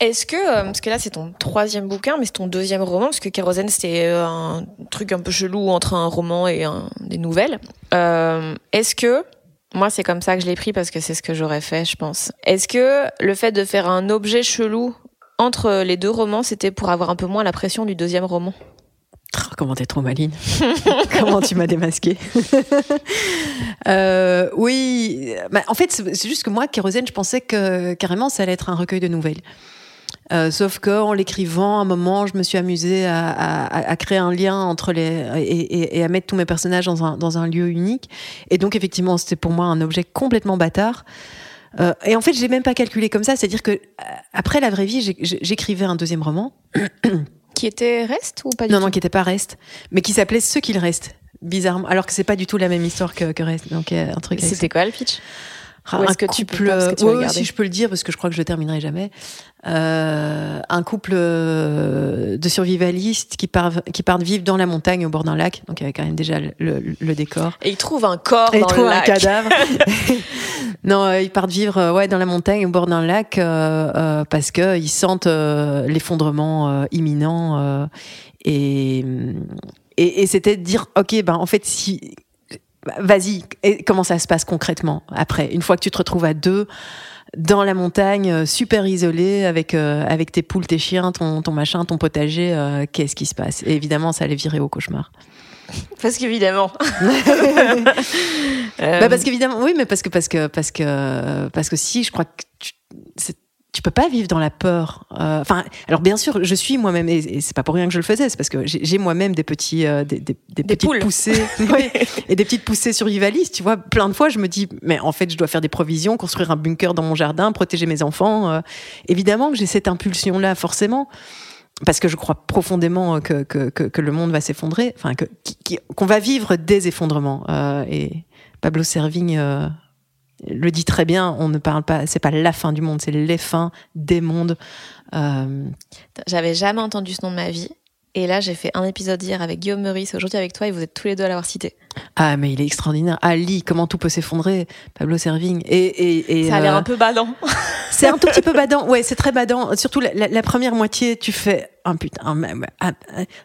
est-ce que, euh, parce que là c'est ton troisième bouquin, mais c'est ton deuxième roman, parce que Kérosène c'était euh, un truc un peu chelou entre un roman et des nouvelles. Est-ce que, moi c'est comme ça que je l'ai pris parce que c'est ce que j'aurais fait, je pense. Est-ce que le fait de faire un objet chelou entre les deux romans, c'était pour avoir un peu moins la pression du deuxième roman? Comment t'es trop maline. (laughs) comment tu m'as démasqué. (laughs) euh, oui, bah, en fait, c'est juste que moi, Kérosène, je pensais que carrément ça allait être un recueil de nouvelles. Euh, sauf que en l'écrivant, à un moment, je me suis amusée à, créer un lien entre les et, à mettre tous mes personnages dans un, dans un lieu unique. Et donc, effectivement, c'était pour moi un objet complètement bâtard. Euh, et en fait, je l'ai même pas calculé comme ça. C'est-à-dire que après la vraie vie, j'écrivais un deuxième roman. (clears throat) Qui était Reste ou pas du Non, tout non, qui était pas Reste, mais qui s'appelait Ce qu'il reste, bizarrement. Alors que c'est pas du tout la même histoire que, que Reste. Donc, un truc. C'était quoi le pitch? Ah, est-ce que tu peux pas, que tu oui, si je peux le dire parce que je crois que je le terminerai jamais. Euh, un couple euh, de survivalistes qui partent qui partent vivre dans la montagne au bord d'un lac. Donc il y avait quand même déjà le, le, le décor. Et ils trouvent un corps Et dans ils trouvent le lac. un cadavre. (laughs) (laughs) non, euh, ils partent vivre euh, ouais dans la montagne au bord d'un lac euh, parce que ils sentent l'effondrement imminent et et, et c'était de dire ok ben en fait si vas-y, comment ça se passe concrètement après Une fois que tu te retrouves à deux dans la montagne, super isolé, avec euh, avec tes poules, tes chiens, ton, ton machin, ton potager, euh, qu'est-ce qui se passe? Et évidemment, ça allait virer au cauchemar. Parce qu'évidemment. (laughs) euh... bah parce qu'évidemment, oui, mais parce que parce que parce que parce que si, je crois que tu, tu peux pas vivre dans la peur. Enfin, euh, alors bien sûr, je suis moi-même, et, et c'est pas pour rien que je le faisais, c'est parce que j'ai moi-même des petits, euh, des, des, des, des, petites poules. poussées, (laughs) (laughs) oui, et des petites poussées survivalistes. Tu vois, plein de fois, je me dis, mais en fait, je dois faire des provisions, construire un bunker dans mon jardin, protéger mes enfants. Euh, évidemment que j'ai cette impulsion-là, forcément. Parce que je crois profondément que, que, que, que le monde va s'effondrer, enfin qu'on qu va vivre des effondrements. Euh, et Pablo Servigne euh, le dit très bien, on ne parle pas, c'est pas la fin du monde, c'est les fins des mondes. Euh... J'avais jamais entendu ce nom de ma vie. Et là, j'ai fait un épisode hier avec Guillaume Meurice, aujourd'hui avec toi, et vous êtes tous les deux à l'avoir cité. Ah, mais il est extraordinaire. Ali, comment tout peut s'effondrer? Pablo Servigne. Et, et, et Ça a l'air euh... un peu badant. (laughs) c'est un tout petit peu badant. Ouais, c'est très badant. Surtout la, la, la, première moitié, tu fais un oh, putain, ah,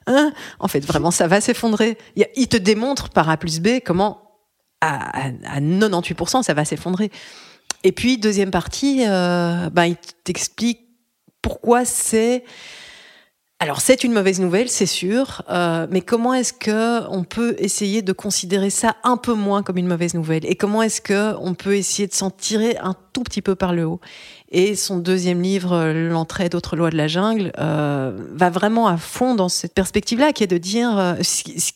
hein en fait, vraiment, ça va s'effondrer. Il te démontre par A plus B comment à, à 98%, ça va s'effondrer. Et puis, deuxième partie, euh, ben, il t'explique pourquoi c'est. Alors, c'est une mauvaise nouvelle, c'est sûr, euh, mais comment est-ce que on peut essayer de considérer ça un peu moins comme une mauvaise nouvelle? Et comment est-ce que on peut essayer de s'en tirer un tout petit peu par le haut? Et son deuxième livre, L'entrée d'autres lois de la jungle, euh, va vraiment à fond dans cette perspective-là, qui est de dire, euh,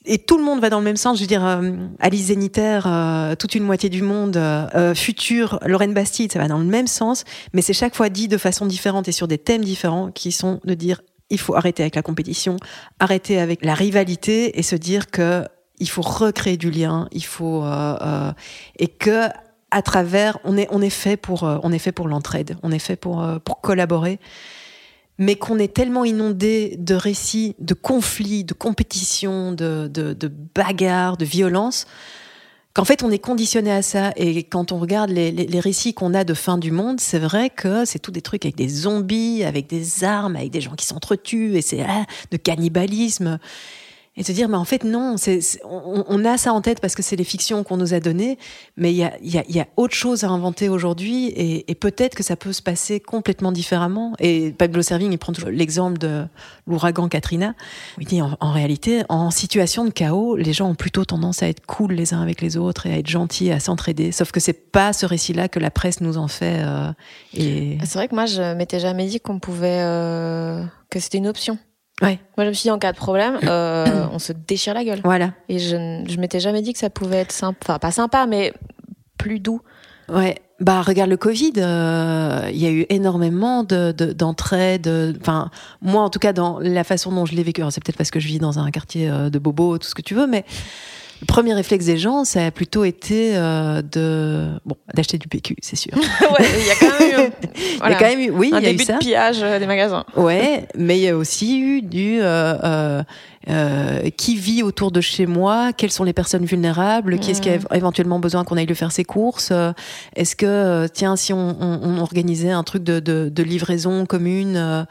et tout le monde va dans le même sens, je veux dire, euh, Alice Zénitaire, euh, toute une moitié du monde, euh, futur, Lorraine Bastide, ça va dans le même sens, mais c'est chaque fois dit de façon différente et sur des thèmes différents, qui sont de dire, il faut arrêter avec la compétition, arrêter avec la rivalité et se dire que il faut recréer du lien, il faut et que à travers, on est, on est fait pour, on est fait pour l'entraide, on est fait pour, pour collaborer, mais qu'on est tellement inondé de récits, de conflits, de compétitions, de, de, bagarres, de violences, qu'en fait on est conditionné à ça. Et quand on regarde les, les, les récits qu'on a de fin du monde, c'est vrai que c'est tout des trucs avec des zombies, avec des armes, avec des gens qui s'entretuent, et c'est ah, de cannibalisme. Et se dire mais en fait non c'est on, on a ça en tête parce que c'est les fictions qu'on nous a données mais il y a, y, a, y a autre chose à inventer aujourd'hui et, et peut-être que ça peut se passer complètement différemment et Pablo Servigne il prend l'exemple de l'ouragan Katrina il dit en, réalité en situation de chaos les gens ont plutôt tendance à être cool les uns avec les autres et à être gentils à s'entraider sauf que c'est pas ce récit là que la presse nous en fait euh, et C'est vrai que moi, je m'étais jamais dit qu'on pouvait. euh, que c'était une option. Ouais Moi, je me suis dit, en cas de problème, euh, (coughs) on se déchire la gueule. voilà Et je, n- je m'étais jamais dit que ça pouvait être sympa. Enfin, pas sympa, mais plus doux. Ouais, bah regarde le Covid, euh, il y a eu énormément de de- d'entraide. Enfin, moi en tout cas dans la façon dont je l'ai vécu, c'est peut-être parce que je vis dans un quartier euh, de bobos, tout ce que tu veux, mais le premier réflexe des gens, ça a plutôt été euh, de bon d'acheter du PQ, c'est sûr. (laughs) ouais, il y a quand même eu (laughs) Il y voilà, a quand même eu, oui, un il y a eu début ça. de pillage euh, des magasins. Ouais, (laughs) mais il y a aussi eu du euh, euh, euh, qui vit autour de chez moi, quelles sont les personnes vulnérables, qui est-ce qui a éventuellement besoin qu'on aille lui faire ses courses, euh, est-ce que tiens si on, on, on organisait un truc de, de, de livraison commune euh,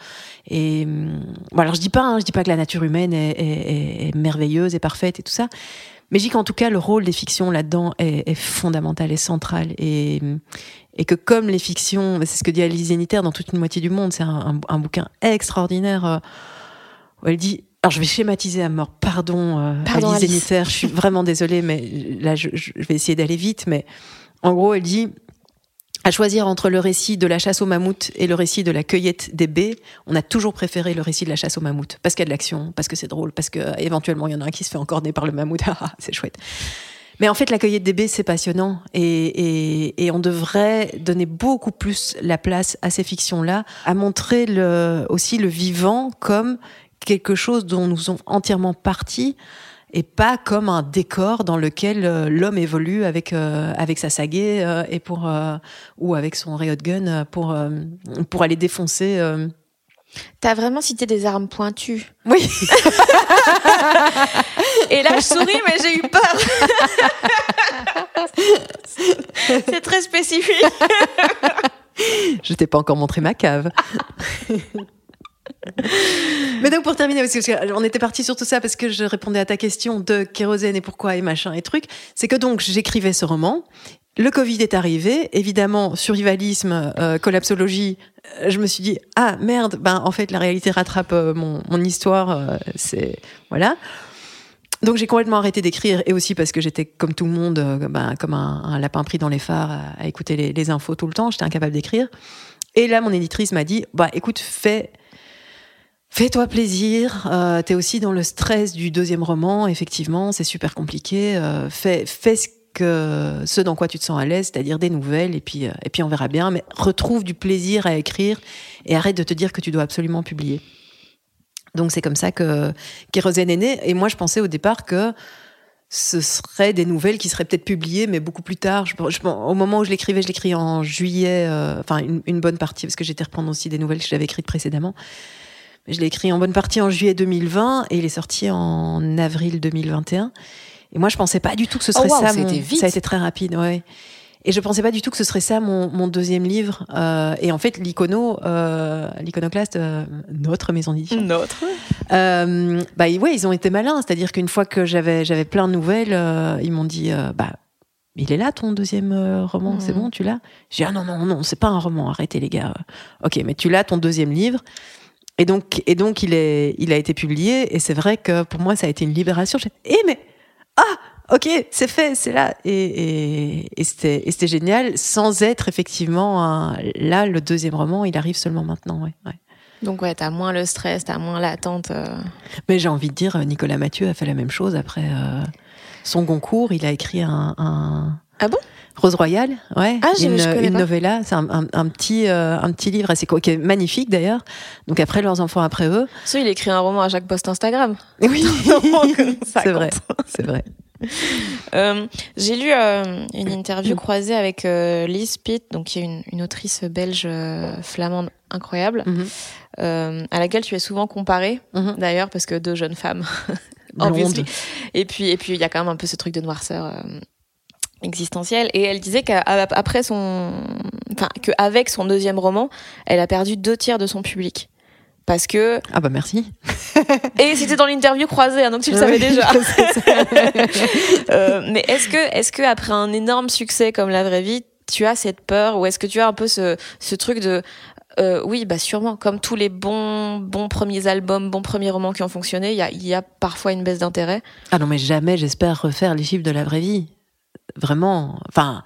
et hum, bon, alors je dis pas, hein, je dis pas que la nature humaine est, est, est- est merveilleuse et parfaite et tout ça. Mais je dis qu'en tout cas, le rôle des fictions là-dedans est, est fondamental et central. Et, et que comme les fictions, c'est ce que dit Alice Zéniter dans toute une moitié du monde, c'est un, un- un bouquin extraordinaire euh, où elle dit. Alors je vais schématiser à mort, pardon, euh, Pardon, Alice Alice. Zéniter, je suis vraiment désolée, mais là je, je vais essayer d'aller vite. Mais en gros, elle dit à choisir entre le récit de la chasse au mammouth et le récit de la cueillette des baies, on a toujours préféré le récit de la chasse au mammouth parce qu'il y a de l'action, parce que c'est drôle, parce que euh, éventuellement il y en a un qui se fait encorner par le mammouth, (laughs) Ah, ah, c'est chouette. Mais en fait, la cueillette des baies, c'est passionnant et, et, et on devrait donner beaucoup plus la place à ces fictions-là, à montrer le, aussi le vivant comme quelque chose dont nous sommes entièrement partis et pas comme un décor dans lequel euh, l'homme évolue avec euh, avec sa sagaie euh, et pour ou avec son riot gun pour pour aller défoncer. T'as vraiment cité des armes pointues. Oui, (laughs) Et là, je souris, mais j'ai eu peur. (laughs) C'est très spécifique. je t'ai pas encore montré ma cave. (laughs) (laughs) Mais donc pour terminer aussi, qu'on était parti sur tout ça parce que je répondais à ta question de kérosène et pourquoi et machin et truc, c'est que donc j'écrivais ce roman. Le Covid est arrivé, évidemment, survivalisme, euh, collapsologie. euh, Je me suis dit ah merde, ben en fait la réalité rattrape euh, mon, mon histoire. c'est voilà. Donc j'ai complètement arrêté d'écrire et aussi parce que j'étais comme tout le monde, ben, comme un, lapin pris dans les phares à, à écouter les, les infos tout le temps. J'étais incapable d'écrire. Et là, mon éditrice m'a dit bah écoute, fais Fais-toi plaisir. Euh, T'es aussi dans le stress du deuxième roman. Effectivement, c'est super compliqué. Euh, fais, fais ce que ce dans quoi tu te sens à l'aise, c'est-à-dire des nouvelles, et puis euh, et puis on verra bien. Mais retrouve du plaisir à écrire et arrête de te dire que tu dois absolument publier. Donc c'est comme ça que Kérosène est né. Et moi, je pensais au départ que ce serait des nouvelles qui seraient peut-être publiées, mais beaucoup plus tard. Je- au moment où je l'écrivais, je l'écris en juillet, euh, enfin une, une bonne partie, parce que j'étais reprendre aussi des nouvelles que j'avais écrites précédemment. Je l'ai écrit en bonne partie en juillet 2020 et il est sorti en avril 2021. Et moi, je pensais pas du tout que ce serait Oh, wow, ça. mon- été vite. Ça a été très rapide, ouais. Et je pensais pas du tout que ce serait ça mon, mon deuxième livre. Euh, et en fait, l'icono, euh, l'iconoclaste, euh, notre maison d'édition, Notre. euh, bah ouais, ils ont été malins. C'est-à-dire qu'une fois que j'avais j'avais plein de nouvelles, euh, ils m'ont dit euh, bah il est là ton deuxième roman, c'est Mhm. bon, tu l'as? J'ai dit ah non non non, c'est pas un roman, arrêtez les gars. Ok, mais tu l'as ton deuxième livre. Et donc et donc il est il a été publié et c'est vrai que pour moi ça a été une libération. J'ai eh mais ah ok c'est fait c'est là et et, et c'était génial sans être effectivement un- là le deuxième roman il arrive seulement maintenant ouais. ouais. Donc ouais, t'as moins le stress, t'as moins l'attente. euh. Mais j'ai envie de dire, Nicolas Mathieu a fait la même chose après euh, son Goncourt. Il a écrit un, un- Ah bon? Rose Royale, ouais, Ah, une, une novella. C'est un, un- un petit, euh, un petit livre assez qui est magnifique d'ailleurs. Donc après leurs enfants après eux. Soit il écrit un roman à chaque post Instagram. Oui, (laughs) (laughs) Ça c'est vrai, c'est vrai. (laughs) Euh, J'ai lu euh, une interview croisée avec euh, Liz Pitt, donc qui est une, une autrice belge flamande incroyable, Mhm. à laquelle tu es souvent comparée, Mhm. d'ailleurs, parce que deux jeunes femmes. Et puis, et puis, il y a quand même un peu ce truc de noirceur existentielle. Et elle disait qu'après son, enfin, qu'avec son deuxième roman, elle a perdu deux tiers de son public. Parce que. Ah bah merci. (laughs) Et c'était dans l'interview croisée, hein, donc tu le savais déjà. (laughs) (laughs) euh, mais est-ce que, est-ce que après un énorme succès comme La Vraie Vie, tu as cette peur ou est-ce que tu as un peu ce, ce truc de euh, oui, bah sûrement. Comme tous les bons, bons premiers albums, bons premiers romans qui ont fonctionné, il y a, y a parfois une baisse d'intérêt. Ah non, mais jamais j'espère refaire les chiffres de la vraie vie. Vraiment. Enfin,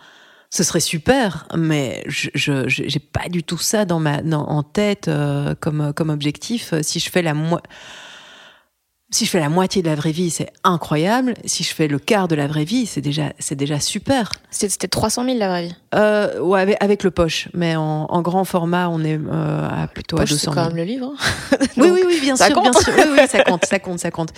ce serait super, mais je j'ai pas du tout ça dans ma en tête euh, comme comme objectif. Si je fais la moitié si je fais la moitié de la vraie vie, c'est incroyable. Si je fais le quart de la vraie vie, c'est déjà, c'est déjà super. C'était 300 000 la vraie vie euh, Ouais, avec, le poche. Mais en, en, grand format, on est euh, à plutôt poche, à 200 000. c'est quand même le livre. Hein. oui, (laughs) oui, oui, bien sûr, bien sûr. Oui, oui, ça compte, ça compte, ça compte.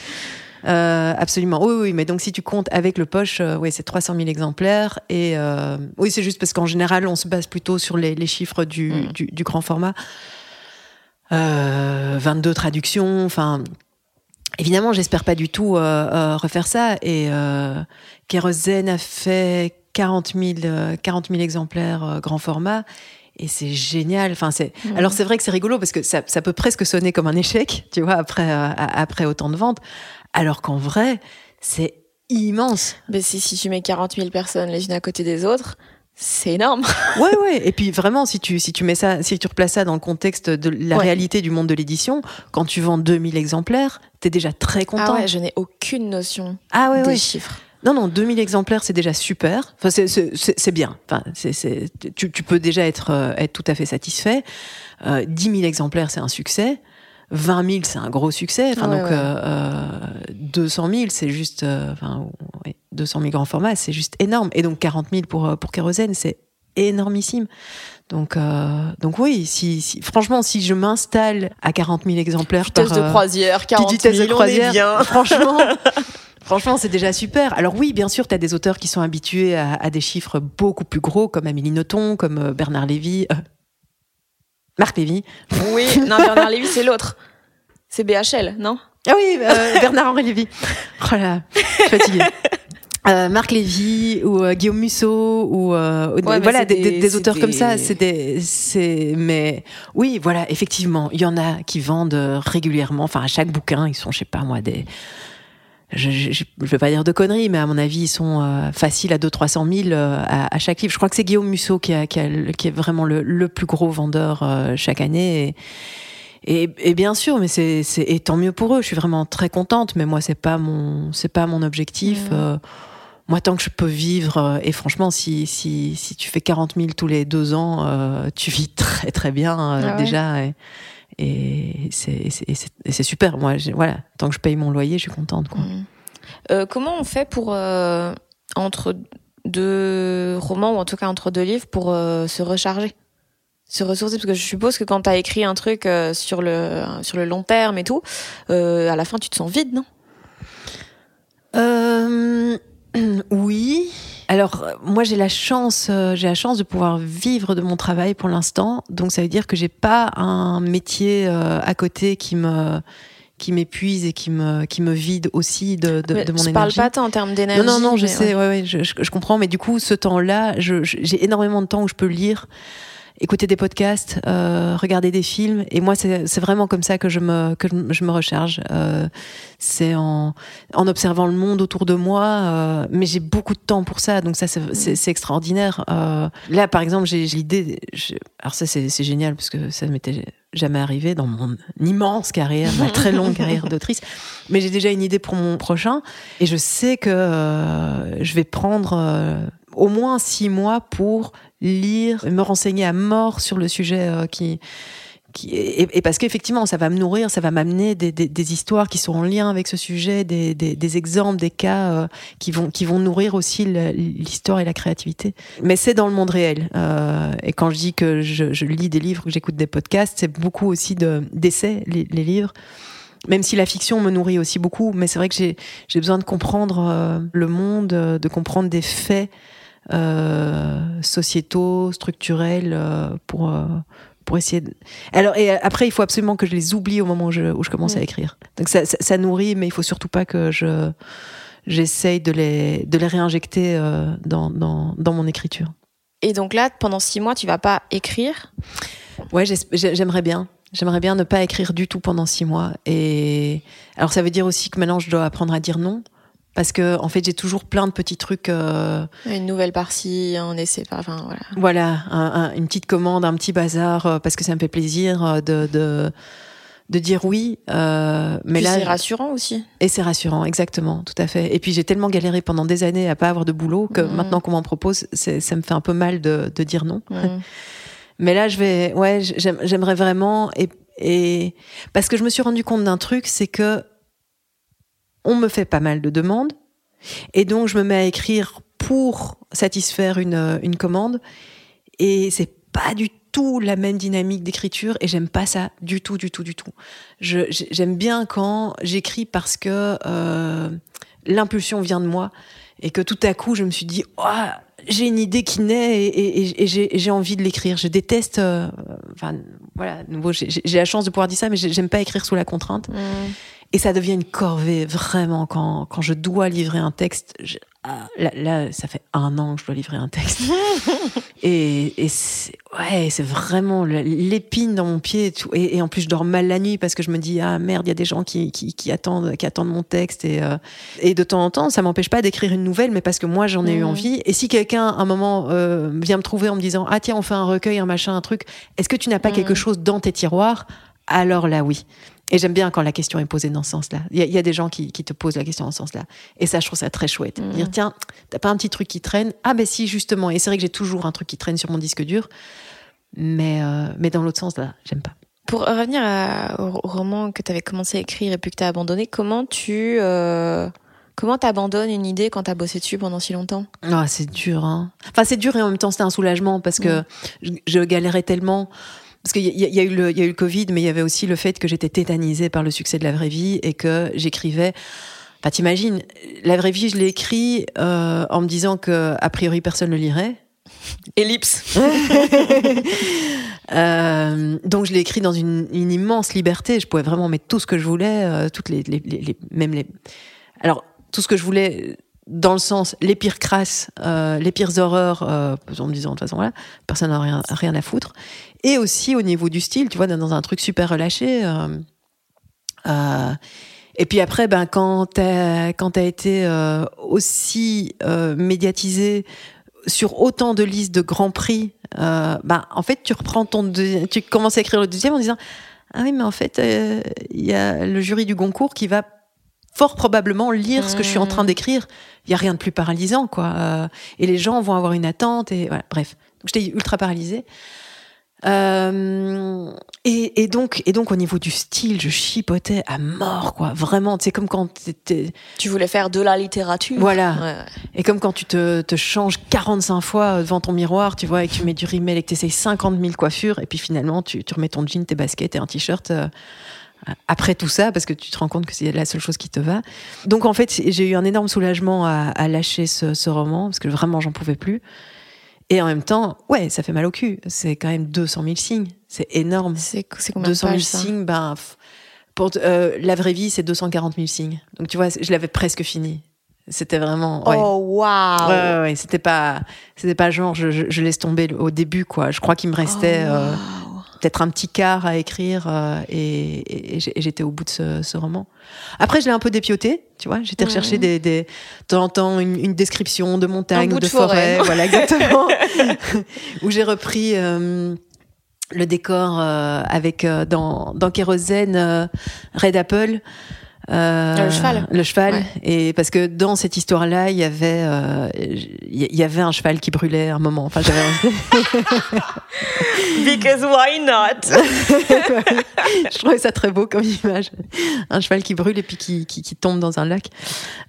Euh, absolument. Oui, oui, mais donc si tu comptes avec le poche, euh, oui, c'est 300 000 exemplaires. Et euh, oui, c'est juste parce qu'en général, on se base plutôt sur les, les chiffres du, mm. du, du, grand format. 22 traductions, enfin Évidemment, j'espère pas du tout refaire ça. Et Kérosène a fait 40 000, 40 000 exemplaires grand format. Et c'est génial. Enfin, c'est. Mmh. Alors c'est vrai que c'est rigolo parce que ça, ça, peut presque sonner comme un échec, tu vois, après euh, après autant de ventes. Alors qu'en vrai, c'est immense. Mais si, si tu mets 40 000 personnes les unes à côté des autres, c'est énorme. (laughs) ouais, ouais. Et puis vraiment, si tu, si tu mets ça, si tu replaces ça dans le contexte de la ouais. réalité du monde de l'édition, quand tu vends 2000 exemplaires, t'es déjà très content. Ah ouais, je n'ai aucune notion ah ouais, des ouais. chiffres. Non, non, 2000 exemplaires, c'est déjà super. Enfin, c'est bien. Enfin, c'est tu, tu, peux déjà être, euh, être tout à fait satisfait. Euh, 10 000 exemplaires, c'est un succès. 20 000, c'est un gros succès. Enfin, ouais, donc, ouais. Euh, 200 000, c'est juste. Euh, enfin, ouais, 200 000 grands formats, c'est juste énorme. Et donc, 40 000 pour, euh, pour Kérosène, c'est énormissime. Donc, euh, donc oui, si, si, franchement, si je m'installe à 40 000 exemplaires vitesse par, de croisière, 40 vitesse 000, de croisière, bien. (laughs) franchement. Franchement, c'est déjà super. Alors oui, bien sûr, tu as des auteurs qui sont habitués à, à, des chiffres beaucoup plus gros, comme Amélie Nothomb, comme euh, Bernard Lévy, euh, Marc Lévy. Oui, non, Bernard Lévy, c'est l'autre. C'est BHL, non? Ah oui, euh, Bernard-Henri Lévy. Oh là, je suis fatiguée. Euh, Marc Lévy ou euh, Guillaume Musso ou euh, ouais, voilà des, des, des, des, auteurs des... comme ça c'est des c'est mais oui voilà effectivement il y en a qui vendent régulièrement enfin à chaque bouquin ils sont je sais pas moi des je, je vais pas dire de conneries, mais à mon avis, ils sont euh, faciles à 200-300 000 euh, à, à, chaque livre. Je crois que c'est Guillaume Musso qui, a, qui, a, qui, est vraiment le, le plus gros vendeur euh, chaque année. Et, et, et, bien sûr, mais c'est, c'est et tant mieux pour eux. Je suis vraiment très contente, mais moi, c'est pas mon, c'est pas mon objectif. Mmh. moi, tant que je peux vivre, et franchement, si, si, si tu fais 40 000 tous les deux ans, tu vis très très bien ah ouais. déjà. Et, et c'est super. Moi, voilà, tant que je paye mon loyer, je suis contente. Quoi. Mmh. Euh, comment on fait pour euh, entre deux romans ou en tout cas entre deux livres pour euh, se recharger, se ressourcer? Parce que je suppose que quand tu as écrit un truc euh, sur le sur le long terme et tout, euh, à la fin tu te sens vide, non? Euh, (clears throat) oui. Alors moi j'ai la chance, euh, j'ai la chance de pouvoir vivre de mon travail pour l'instant, donc ça veut dire que j'ai pas un métier euh, à côté qui me qui m'épuise et qui me qui me vide aussi de, de, de mon énergie. Je parle pas tant en termes d'énergie. Non non non, je sais, ouais. ouais, je, je, je, comprends, mais du coup ce temps-là, j'ai énormément de temps où je peux lire écouter des podcasts, euh, regarder des films. Et moi, c'est vraiment comme ça que je me, que je me recharge. Euh, c'est en, en observant le monde autour de moi. Euh, mais j'ai beaucoup de temps pour ça, donc ça, c'est extraordinaire. Euh, là, par exemple, j'ai l'idée. Alors ça, c'est génial parce que ça m'était jamais arrivé dans mon immense carrière, ma très longue carrière d'autrice. Mais j'ai déjà une idée pour mon prochain, et je sais que euh, je vais prendre euh, au moins six mois pour lire, me renseigner à mort sur le sujet euh, qui, qui et, parce qu'effectivement, ça va me nourrir, ça va m'amener des, des, des, histoires qui sont en lien avec ce sujet, des, des exemples, des cas euh, qui vont qui vont nourrir aussi l'histoire et la créativité. Mais c'est dans le monde réel. Euh, et quand je dis que je, je lis des livres, que j'écoute des podcasts, c'est beaucoup aussi d'essais, les, les livres même si la fiction me nourrit aussi beaucoup, mais c'est vrai que j'ai besoin de comprendre euh, le monde, de comprendre des faits euh, sociétaux, structurels, euh, pour, euh, pour essayer de... Alors, et après, il faut absolument que je les oublie au moment où je, où je commence mmh. à écrire. Donc ça, ça, ça, nourrit, mais il faut surtout pas que je j'essaye de les, de les réinjecter euh, dans, dans, dans mon écriture. Et donc là, pendant six mois, tu vas pas écrire? Ouais, j'aimerais bien. J'aimerais bien ne pas écrire du tout pendant six mois. Et alors, ça veut dire aussi que maintenant, je dois apprendre à dire non. Parce que, en fait, j'ai toujours plein de petits trucs. euh, Une nouvelle par-ci, un essai, par- enfin voilà. voilà, un- un- une petite commande, un petit bazar, euh, parce que ça me fait plaisir euh, de, de, de dire oui. euh, mais Puis là, c'est rassurant aussi. et c'est rassurant, exactement, tout à fait. Et puis j'ai tellement galéré pendant des années à pas avoir de boulot que Mhm. maintenant qu'on m'en propose, ça me fait un peu mal de, de dire non. Mm. (laughs) Mais là, je vais, ouais, j'aime- j'aimerais vraiment, et, et parce que je me suis rendu compte d'un truc, c'est que on me fait pas mal de demandes, et donc je me mets à écrire pour satisfaire une, une commande, et c'est pas du tout la même dynamique d'écriture, et j'aime pas ça du tout, du tout, du tout. J'aime bien quand j'écris parce que euh, l'impulsion vient de moi, et que tout à coup je me suis dit, Ouah, j'ai une idée qui naît et, j'ai envie de l'écrire. Je déteste, euh, enfin voilà, nouveau j'ai la chance de pouvoir dire ça, mais j'ai- j'aime pas écrire sous la contrainte. Mm. Et ça devient une corvée vraiment quand, quand je dois livrer un texte. je- ah, là, là, ça fait un an que je dois livrer un texte. (laughs) et et c'est ouais, c'est vraiment l'épine dans mon pied. Et, tout. Et, et en plus, je dors mal la nuit parce que je me dis ah merde, il y a des gens qui, qui, qui attendent qui attendent mon texte. Et, euh, et de temps en temps, ça m'empêche pas d'écrire une nouvelle, mais parce que moi j'en ai eu Mhm. envie. Et si quelqu'un à un moment euh, vient me trouver en me disant ah tiens on fait un recueil, un machin, un truc, est-ce que tu n'as pas Mhm. quelque chose dans tes tiroirs? Alors là oui. Et j'aime bien quand la question est posée dans ce sens-là. Il y, a- il y a des gens qui, qui te posent la question dans ce sens-là. Et ça, je trouve ça très chouette. Mhm. Dire, tiens, t'as pas un petit truc qui traîne? Ah ben si, justement. Et c'est vrai que j'ai toujours un truc qui traîne sur mon disque dur. Mais, euh, mais dans l'autre sens, là, j'aime pas. Pour revenir à- au, au roman que tu avais commencé à écrire et puis que tu as abandonné, comment tu euh, comment t'abandonnes une idée quand tu as bossé dessus pendant si longtemps? Ah, c'est dur, hein. Enfin, c'est dur et en même temps, c'était un soulagement parce que je, je galérais tellement. Parce qu'il y, a- y eu le, il y a eu le Covid, mais il y avait aussi le fait que j'étais tétanisée par le succès de la vraie vie et que j'écrivais. Enfin, t'imagines, la vraie vie, je l'ai écrit euh, en me disant que a priori personne ne le lirait. Ellipse. (laughs) Euh, donc je l'ai écrit dans une, une immense liberté. Je pouvais vraiment mettre tout ce que je voulais, euh, toutes les, les, les- les- même les. Alors tout ce que je voulais dans le sens les pires crasses, euh, les pires horreurs, euh, en me disant de toute façon voilà, personne n'a rien, rien à foutre. Et aussi au niveau du style, tu vois, dans un truc super relâché. euh, euh, et puis après, ben quand t'as quand t'as été euh, aussi euh, médiatisé sur autant de listes de grands prix, euh, ben en fait tu reprends ton tu commences à écrire le deuxième en disant ah oui mais en fait euh, il y a le jury du Goncourt qui va fort probablement lire ce que je suis en train d'écrire. Il y a rien de plus paralysant quoi. Euh, et les gens vont avoir une attente et voilà, bref. Donc j'étais ultra paralysée. Euh, et, et donc, et donc au niveau du style, je chipotais à mort, quoi. Vraiment, c'est comme quand t'étais, Tu voulais faire de la littérature. Voilà. Ouais, ouais. et comme quand tu te, te changes 45 fois devant ton miroir, tu vois, et que tu mets du rimel et que tu essayes 50 000 coiffures, et puis finalement, tu, tu remets ton jean, tes baskets et un t-shirt euh, après tout ça, parce que tu te rends compte que c'est la seule chose qui te va. Donc, en fait, j'ai eu un énorme soulagement à, à lâcher ce, ce roman, parce que vraiment, j'en pouvais plus. Et en même temps, ouais, ça fait mal au cul. C'est quand même 200 000 signes. C'est énorme. C'est combien 200 de 000 pages ça? signes, ben, pour, euh, la vraie vie, c'est 240 000 signes. Donc, tu vois, je l'avais presque fini. C'était vraiment. Ouais. Oh waouh. Ouais, ouais, ouais, c'était pas, c'était pas genre, je, je, je laisse tomber au début, quoi. Je crois qu'il me restait Oh, euh. Peut-être un petit quart à écrire euh, et, et- et j'étais au bout de ce, ce roman. Après, je l'ai un peu dépioté, tu vois. J'étais rechercher des, des, de temps en temps une, une description de montagne ou de, de forêt. forêt, (laughs) voilà, exactement. (laughs) Où j'ai repris euh, le décor euh, avec euh, dans, dans Kérosène, euh, Red Apple. Euh, Le cheval. Le cheval. Ouais. Et parce que dans cette histoire-là, il y avait, euh, il y avait un cheval qui brûlait à un moment. Enfin, j'avais (laughs) Because why not? (laughs) Je trouvais ça très beau comme image. Un cheval qui brûle et puis qui, qui, qui tombe dans un lac.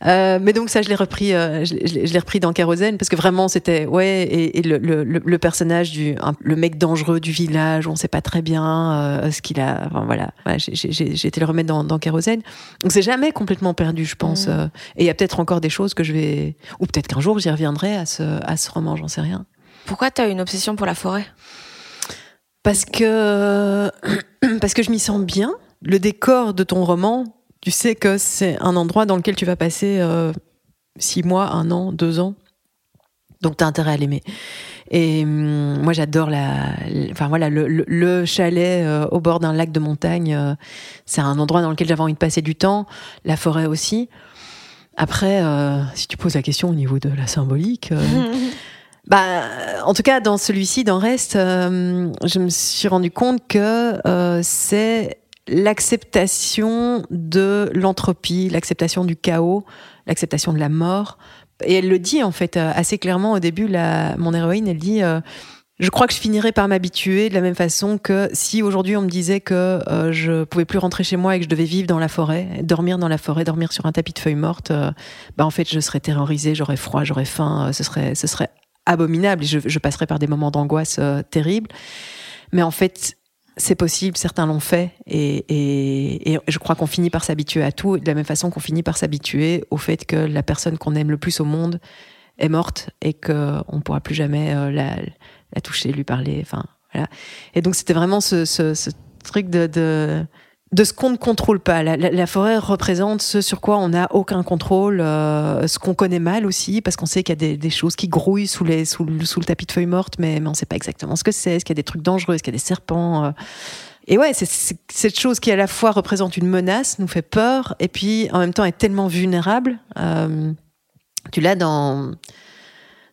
Euh, mais donc ça, je l'ai repris, euh, je, l'ai- repris dans Kérosène parce que vraiment c'était ouais et, et le, le, le- personnage du un- le mec dangereux du village, on sait pas très bien euh, ce qu'il a. Enfin voilà, Voilà, j'ai- j'ai j'ai- j'ai été le remettre dans, dans Kérosène. Donc c'est jamais complètement perdu, je pense. Mm. euh, et il y a peut-être encore des choses que je vais ou peut-être qu'un jour j'y reviendrai à ce à ce roman, j'en sais rien. Pourquoi t'as une obsession pour la forêt? Parce que, (clears throat) parce que je m'y sens bien. Le décor de ton roman, tu sais que c'est un endroit dans lequel tu vas passer euh, six mois, un an, deux ans. Donc tu as intérêt à l'aimer. Et hum, moi, j'adore la, enfin voilà, le, le- le chalet euh, au bord d'un lac de montagne. euh, c'est un endroit dans lequel j'avais envie de passer du temps. La forêt aussi. Après, euh, si tu poses la question au niveau de la symbolique, euh, (laughs) bah, en tout cas, dans celui-ci, dans Reste, euh, je me suis rendu compte que euh, c'est l'acceptation de l'entropie, l'acceptation du chaos, l'acceptation de la mort. Et elle le dit en fait euh, assez clairement au début. Mon héroïne, elle dit. euh, je crois que je finirais par m'habituer de la même façon que si aujourd'hui on me disait que euh, je pouvais plus rentrer chez moi et que je devais vivre dans la forêt, dormir dans la forêt, dormir sur un tapis de feuilles mortes, euh, bah en fait je serais terrorisée, j'aurais froid, j'aurais faim, ce serait ce serait abominable et je, je passerais par des moments d'angoisse terribles. Mais en fait c'est possible, certains l'ont fait et, et, et je crois qu'on finit par s'habituer à tout de la même façon qu'on finit par s'habituer au fait que la personne qu'on aime le plus au monde est morte et qu'on ne pourra plus jamais euh, la, la toucher, lui parler. Enfin, voilà. Et donc, c'était vraiment ce, ce, ce truc de, de, de ce qu'on ne contrôle pas. La, la- la forêt représente ce sur quoi on n'a aucun contrôle, euh, ce qu'on connaît mal aussi, parce qu'on sait qu'il y a des, des choses qui grouillent sous, les, sous, le, sous le tapis de feuilles mortes, mais, mais on ne sait pas exactement ce que c'est, est-ce qu'il y a des trucs dangereux, est-ce qu'il y a des serpents. euh. Et ouais, c'est c'est- cette chose qui à la fois représente une menace, nous fait peur, et puis en même temps est tellement vulnérable. Euh, tu l'as dans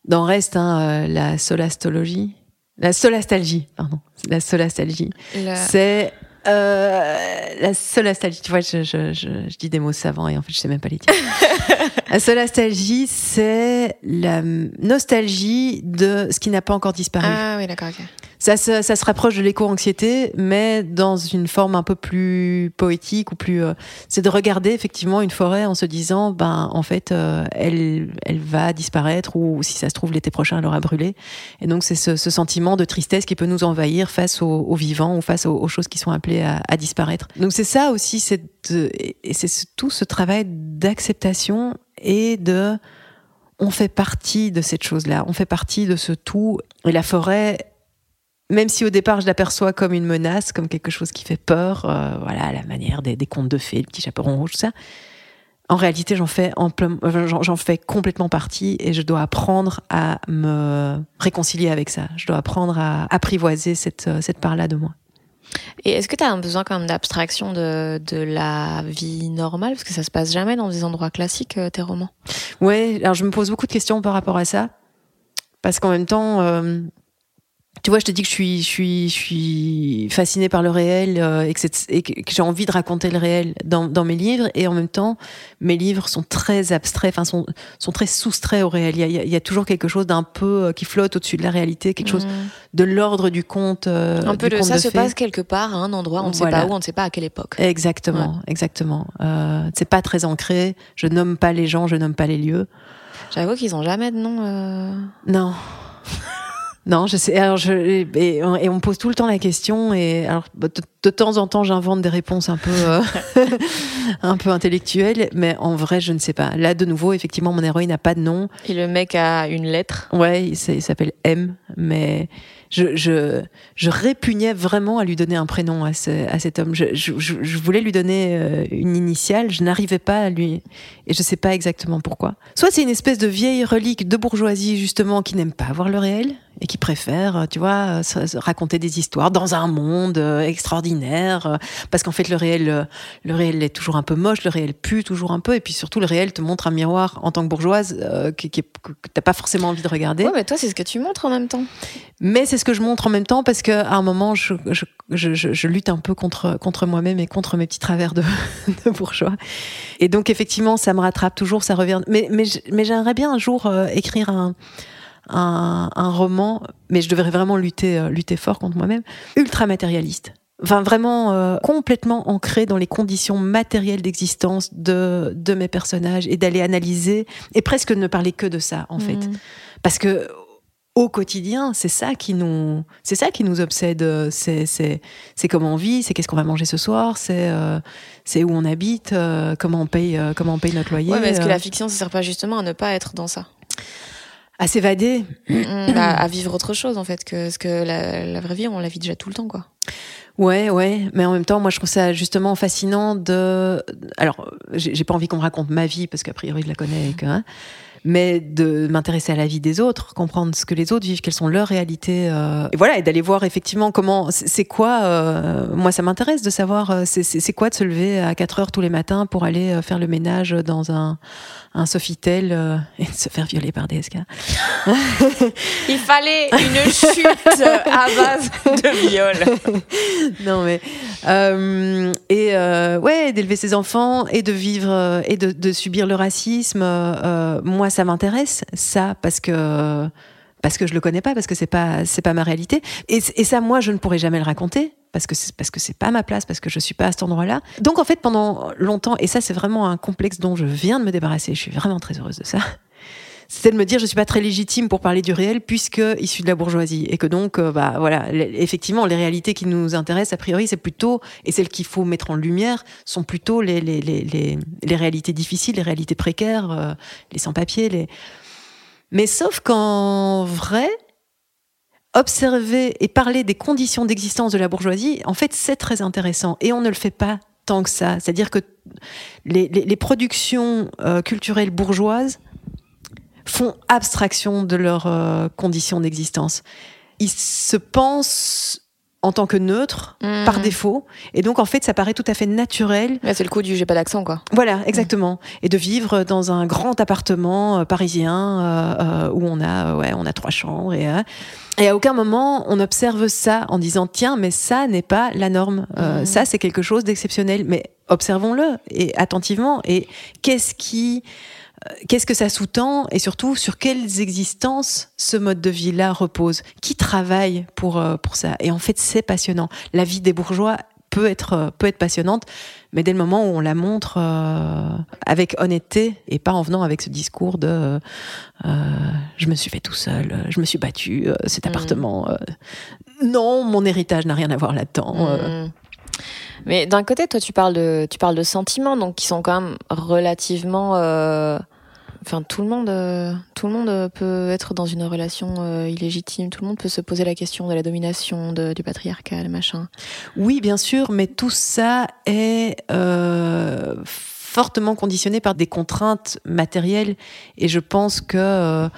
dans Reste, hein, euh, la solastologie, la solastalgie, pardon, la solastalgie. La- C'est euh, la solastalgie. Tu vois, je, je, je, je dis des mots savants et en fait, je sais même pas les dire. (laughs) la solastalgie, c'est la nostalgie de ce qui n'a pas encore disparu. Ah oui, d'accord, ok. Ça, se- ça se rapproche de l'éco-anxiété, mais dans une forme un peu plus poétique ou plus. euh, c'est de regarder effectivement une forêt en se disant, ben en fait, euh, elle, elle va disparaître ou si ça se trouve l'été prochain, elle aura brûlé. Et donc c'est ce, ce sentiment de tristesse qui peut nous envahir face aux, aux vivants ou face aux, choses qui sont appelées à, à disparaître. Donc c'est ça aussi, c'est et c'est ce- tout ce travail d'acceptation et de on fait partie de cette chose-là, on fait partie de ce tout. Et la forêt, même si au départ je l'aperçois comme une menace, comme quelque chose qui fait peur, euh, voilà, à la manière des, des contes de fées, le petit chaperon rouge, tout ça. En réalité, j'en fais, en j'en fais complètement partie et je dois apprendre à me réconcilier avec ça. Je dois apprendre à apprivoiser cette, euh, cette part-là de moi. Et est-ce que tu as un besoin quand même d'abstraction de, de la vie normale? Parce que ça se passe jamais dans des endroits classiques, euh, tes romans. Ouais, alors je me pose beaucoup de questions par rapport à ça. Parce qu'en même temps, euh, tu vois, je te dis que je suis, je suis, je suis fascinée par le réel euh, et que, que j'ai envie de raconter le réel dans, dans mes livres. Et en même temps, mes livres sont très abstraits, enfin, sont, sont très soustraits au réel. Il y a, il y a- toujours quelque chose d'un peu euh, qui flotte au-dessus de la réalité, quelque chose de l'ordre du conte. euh, un peu du ça de se passe quelque part, à un endroit, on ne Voilà. sait pas où, on ne sait pas à quelle époque. Exactement, exactement. Euh, c'est pas très ancré. Je nomme pas les gens, je nomme pas les lieux. J'avoue qu'ils ont jamais de nom. euh, Non. (laughs) Non, je sais. Alors je et, on- et on me pose tout le temps la question et alors de, de temps en temps j'invente des réponses un peu euh, (laughs) un peu intellectuelles, mais en vrai je ne sais pas. Là de nouveau effectivement mon héroïne n'a pas de nom. Et le mec a une lettre. Ouais, il s'appelle M, mais je, je, je répugnais vraiment à lui donner un prénom à, ce- à cet homme. Je, je, je- je voulais lui donner euh, une initiale, je n'arrivais pas à lui, et je sais pas exactement pourquoi. Soit c'est une espèce de vieille relique de bourgeoisie justement qui n'aime pas voir le réel et qui préfère, euh, tu vois, euh, raconter des histoires dans un monde euh, extraordinaire, parce qu'en fait le réel, le réel est toujours un peu moche, le réel pue toujours un peu, et puis surtout le réel te montre un miroir en tant que bourgeoise euh, est- que que t'as pas forcément envie de regarder. Ouais, mais toi, c'est ce que tu montres en même temps. Mais c'est ce que je montre en même temps parce qu'à un moment, je, je, je, je- je lutte un peu contre, contre moi-même et contre mes petits travers de, (laughs) de bourgeois. Et donc, effectivement, ça me rattrape toujours, ça revient. Mais, mais, j'aimerais bien un jour euh, écrire un, un, un roman, mais je devrais vraiment lutter, euh, lutter fort contre moi-même, ultra matérialiste. Enfin, vraiment euh, complètement ancré dans les conditions matérielles d'existence de, de mes personnages et d'aller analyser et presque ne parler que de ça, en fait. Mhm. Parce que au quotidien, c'est ça qui nous, c'est ça qui nous obsède. euh, C'est, c'est, c'est comment on vit, c'est qu'est-ce qu'on va manger ce soir, c'est, euh, c'est où on habite, euh, comment on paye, euh, comment on paye notre loyer. Ouais, mais est-ce que la fiction, ça sert pas justement à ne pas être dans ça? À s'évader. Mm, à, à vivre autre chose, en fait, que ce que la, la vraie vie, on la vit déjà tout le temps, quoi. Ouais, ouais, mais en même temps, moi, je trouve ça justement fascinant de. Alors, j'ai pas envie qu'on me raconte ma vie parce qu'a priori, je la connais, que, hein, mais de m'intéresser à la vie des autres, comprendre ce que les autres vivent, quelles sont leurs réalités, euh, et voilà, et d'aller voir effectivement comment. C'est quoi euh, Moi, ça m'intéresse de savoir. euh, c'est quoi de se lever à 4 heures tous les matins pour aller euh, faire le ménage dans un un Sofitel euh, (laughs) et de se faire violer par DSK. (laughs) Il fallait une chute à base de viol. (laughs) non mais euh, et euh, ouais d'élever ses enfants et de vivre et de, de subir le racisme moi ça m'intéresse ça parce que parce que je le connais pas parce que c'est pas c'est pas ma réalité. Et, et ça moi je ne pourrais jamais le raconter parce que c'est parce que c'est pas ma place parce que je suis pas à cet endroit-là. Donc en fait pendant longtemps et ça c'est vraiment un complexe dont je viens de me débarrasser je suis vraiment très heureuse de ça (laughs) c'était de me dire je suis pas très légitime pour parler du réel puisque issu de la bourgeoisie. Et que donc euh, bah voilà effectivement les réalités qui nous intéressent a priori c'est plutôt et celles qu'il faut mettre en lumière sont plutôt les les, les, les, les réalités difficiles les réalités précaires euh, les sans-papiers les mais sauf qu'en vrai observer et parler des conditions d'existence de la bourgeoisie en fait c'est très intéressant et on ne le fait pas tant que ça c'est-à-dire que les, productions euh, culturelles bourgeoises font abstraction de leurs euh, conditions d'existence. Ils se pensent en tant que neutres Mhm. par défaut, et donc en fait ça paraît tout à fait naturel Ouais, c'est le coup du j'ai pas d'accent, quoi. voilà, exactement. Et de vivre dans un grand appartement euh, parisien euh, euh, où on a, ouais, on a trois chambres et, et à aucun moment on observe ça en disant tiens, mais ça n'est pas la norme. Mhm. Ça c'est quelque chose d'exceptionnel. Mais observons-le et attentivement. Et qu'est-ce qui Qu'est-ce que ça sous-tend et surtout sur quelles existences ce mode de vie-là repose? Qui travaille pour, euh, pour ça? Et en fait, c'est passionnant. La vie des bourgeois peut être, euh, peut être passionnante, mais dès le moment où on la montre euh, avec honnêteté et pas en venant avec ce discours de euh, euh, je me suis fait tout seul, je me suis battu, cet Mhm. appartement, non, mon héritage n'a rien à voir là-dedans. euh. Mais d'un côté, toi, tu parles de, tu parles de sentiments, donc qui sont quand même relativement. euh, Enfin, tout le monde, euh, tout le monde euh, peut être dans une relation euh, illégitime. Tout le monde peut se poser la question de la domination, de- du patriarcat, le machin. Oui, bien sûr, mais tout ça est euh, fortement conditionné par des contraintes matérielles. Et je pense que euh,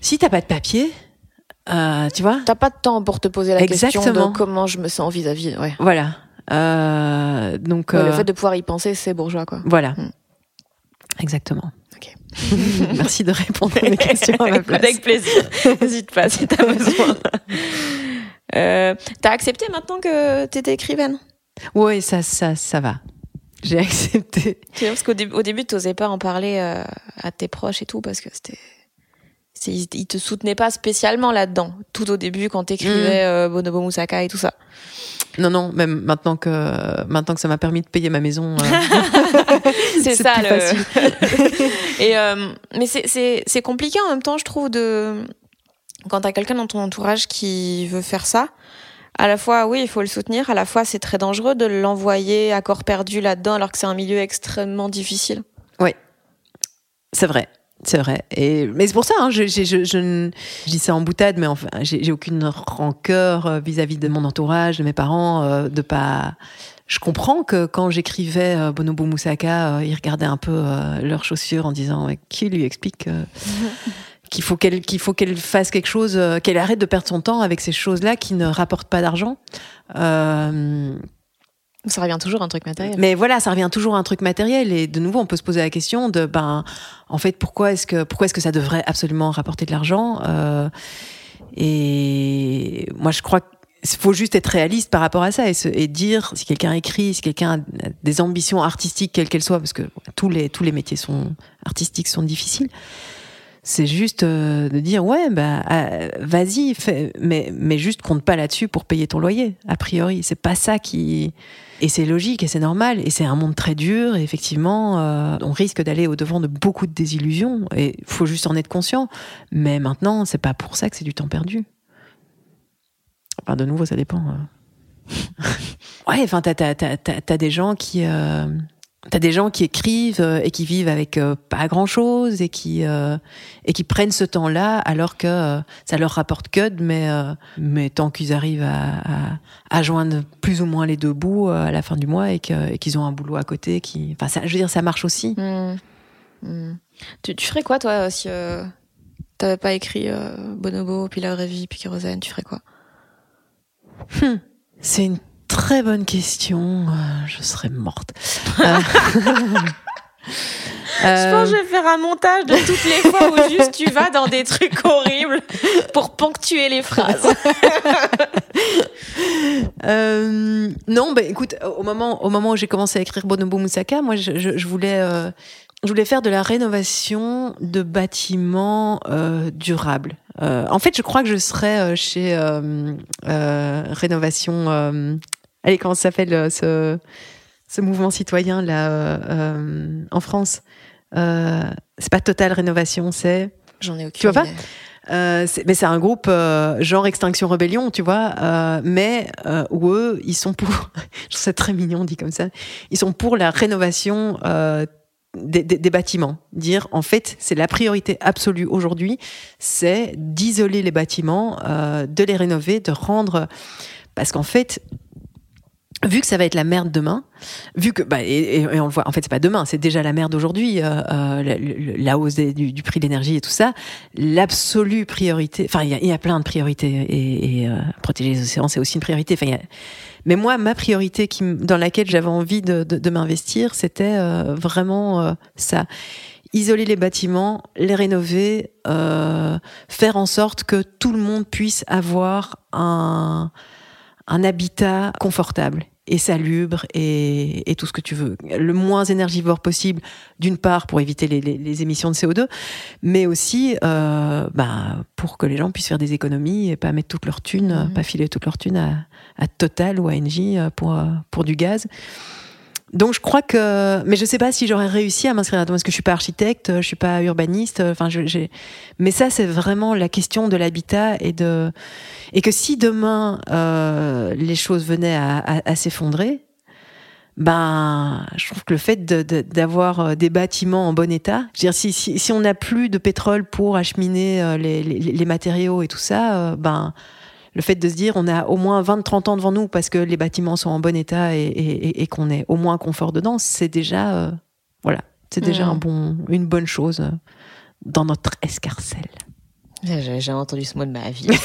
si t'as pas de papier, euh, tu vois, T'as pas de temps pour te poser la question Exactement. de comment je me sens vis-à-vis. Ouais. voilà. Euh, donc Ouais, Le euh, fait de pouvoir y penser, c'est bourgeois, quoi. voilà, Mm. exactement. Ok. (laughs) Merci de répondre à mes (laughs) questions à ma Écoute, place. Avec plaisir. N'hésite pas si t'as (laughs) besoin. Euh, t'as accepté maintenant que t'étais écrivaine? Oui, ça, ça, ça va. J'ai accepté. Parce qu'au début, au début, t'osais pas en parler à tes proches et tout, parce que c'était. Ils ils te soutenaient pas spécialement là-dedans. Tout au début, quand t'écrivais euh, Bonobo Moussaka et tout ça. Non, non, même maintenant que maintenant que ça m'a permis de payer ma maison. euh, (laughs) (laughs) C'est ça plus le. facile. (laughs) et euh, mais c'est compliqué en même temps, je trouve, de quand t'as quelqu'un dans ton entourage qui veut faire ça. À la fois, oui, il faut le soutenir. À la fois, c'est très dangereux de l'envoyer à corps perdu là-dedans, alors que c'est un milieu extrêmement difficile. C'est vrai. C'est vrai. Et, mais c'est pour ça, hein, je, je, je, je, dis ça en boutade, mais enfin, j'ai aucune rancœur euh, vis-à-vis de mon entourage, de mes parents, euh, de pas. Je comprends que quand j'écrivais euh, Bonobo Moussaka, euh, ils regardaient un peu euh, leurs chaussures en disant Ouais, qui lui explique euh, (laughs) qu'il faut qu'elle qu'il faut qu'elle fasse quelque chose, euh, qu'elle arrête de perdre son temps avec ces choses-là qui ne rapportent pas d'argent. Ça revient toujours à un truc matériel. mais voilà, ça revient toujours à un truc matériel et de nouveau, on peut se poser la question de ben, en fait, pourquoi est-ce que pourquoi est-ce que ça devrait absolument rapporter de l'argent euh, Et moi, je crois qu'il faut juste être réaliste par rapport à ça et, se, et dire si quelqu'un écrit, si quelqu'un a des ambitions artistiques quelles qu'elles soient, parce que tous les tous les métiers sont artistiques sont difficiles. C'est juste euh, de dire ouais bah euh, vas-y mais mais juste compte pas là-dessus pour payer ton loyer a priori. C'est pas ça qui et c'est logique et c'est normal et c'est un monde très dur et effectivement euh, on risque d'aller au devant de beaucoup de désillusions et faut juste en être conscient. Mais maintenant c'est pas pour ça que c'est du temps perdu. Enfin de nouveau ça dépend euh. (laughs) ouais enfin t'as t'as t'as- t'as des gens qui euh, T'as des gens qui écrivent euh, et qui vivent avec euh, pas grand chose et qui euh, et qui prennent ce temps-là alors que euh, ça leur rapporte que de mais euh, mais tant qu'ils arrivent à, à, à joindre plus ou moins les deux bouts à la fin du mois et qu'ils ont un boulot à côté qui enfin ça je veux dire ça marche aussi. Hmm. Hmm. Tu, tu ferais quoi, toi, si t'avais pas écrit Bonobo, puis La Vraie Vie, puis Kérosène, tu ferais quoi? C'est une très bonne question. Euh, Je serais morte. Euh, (laughs) (laughs) Je euh, pense que je vais faire un montage de toutes les fois où juste tu vas dans des trucs horribles pour ponctuer les phrases. (laughs) Euh, non, bah écoute, au moment, au moment où j'ai commencé à écrire Bonobo Moussaka, moi, je, je- je voulais, euh, je voulais faire de la rénovation de bâtiments euh, durables. En fait, je crois que je serais chez Rénovation. Allez, comment ça s'appelle euh, ce, ce mouvement citoyen là euh, euh, en France? Euh, C'est pas Total Rénovation, c'est. J'en ai aucune Tu vois pas? Euh, mais c'est un groupe euh, genre Extinction Rebellion, tu vois, euh, mais euh, où eux, ils sont pour, (laughs) je trouve ça très mignon dit comme ça, ils sont pour la rénovation euh, des, des- des bâtiments. Dire, en fait, c'est la priorité absolue aujourd'hui, c'est d'isoler les bâtiments, euh, de les rénover, de rendre... Parce qu'en fait, vu que ça va être la merde demain, vu que bah et, et- on le voit, en fait c'est pas demain, c'est déjà la merde aujourd'hui, euh, euh, la, la hausse du, du prix de l'énergie et tout ça, l'absolue priorité, enfin il y a, y a plein de priorités et, et, euh, protéger les océans c'est aussi une priorité. Mais moi ma priorité qui, dans laquelle j'avais envie de, de, de m'investir, c'était euh, vraiment euh, ça. Isoler les bâtiments, les rénover, faire en sorte que tout le monde puisse avoir un, un habitat confortable et salubre et, et tout ce que tu veux. Le moins énergivore possible, d'une part pour éviter les, les- les émissions de CO2, mais aussi euh, bah, pour que les gens puissent faire des économies et pas mettre toute leur thune, euh, pas filer toute leur thune à, à Total ou à Engie euh, pour, euh, pour du gaz. Donc je crois que, mais je sais pas si j'aurais réussi à m'inscrire là-dedans parce que je suis pas architecte, je suis pas urbaniste. Enfin, j'ai. Mais ça, c'est vraiment la question de l'habitat et de et que si demain euh, les choses venaient à, à- à s'effondrer, ben, je trouve que le fait de- de- d'avoir euh, des bâtiments en bon état, je veux dire, si, si, si on n'a plus de pétrole pour acheminer euh, les, les, les matériaux et tout ça, euh, ben, le fait de se dire on a au moins 20-30 ans devant nous parce que les bâtiments sont en bon état et, et- et- et qu'on est au moins confort dedans, c'est déjà, euh, voilà, c'est déjà Mhm. un bon, une bonne chose euh, dans notre escarcelle. J'ai jamais entendu ce mot de ma vie. (laughs)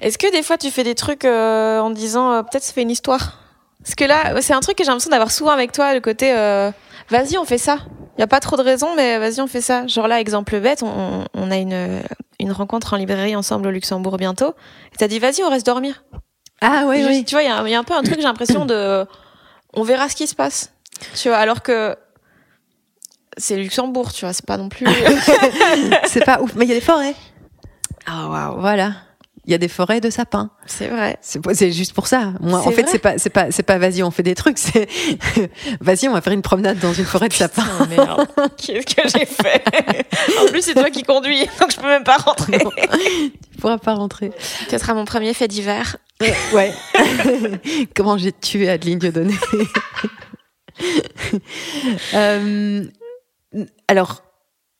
Est-ce que des fois tu fais des trucs euh, en disant euh, peut-être ça fait une histoire? Parce que là, c'est un truc que j'ai l'impression d'avoir souvent avec toi, le côté euh, vas-y, on fait ça. Il y a pas trop de raisons, mais vas-y, on fait ça. Genre là, exemple bête, on, on a une, une rencontre en librairie ensemble au Luxembourg bientôt. Et t'as dit vas-y, on reste dormir. Ah oui, Juste, oui. Tu vois, il y, a un- il y a un peu un truc, j'ai l'impression de. On verra ce qui se passe. Tu vois, alors que. C'est Luxembourg, tu vois, c'est pas non plus. (laughs) c'est pas ouf, mais il y a des forêts. Ah, waouh. Voilà. Il y a des forêts de sapins. C'est vrai. C'est juste pour ça. Moi, en fait, c'est pas, c'est pas, c'est pas vas-y, on fait des trucs. C'est (laughs) vas-y, on va faire une promenade dans une forêt de sapins. Merde. Qu'est-ce que j'ai fait? En plus, c'est toi qui conduis, donc je peux même pas rentrer. Tu pourras pas rentrer. Peut-être à mon premier fait d'hiver. Ouais. (laughs) Comment j'ai tué Adeline Dieudonné? (laughs) Euh, alors,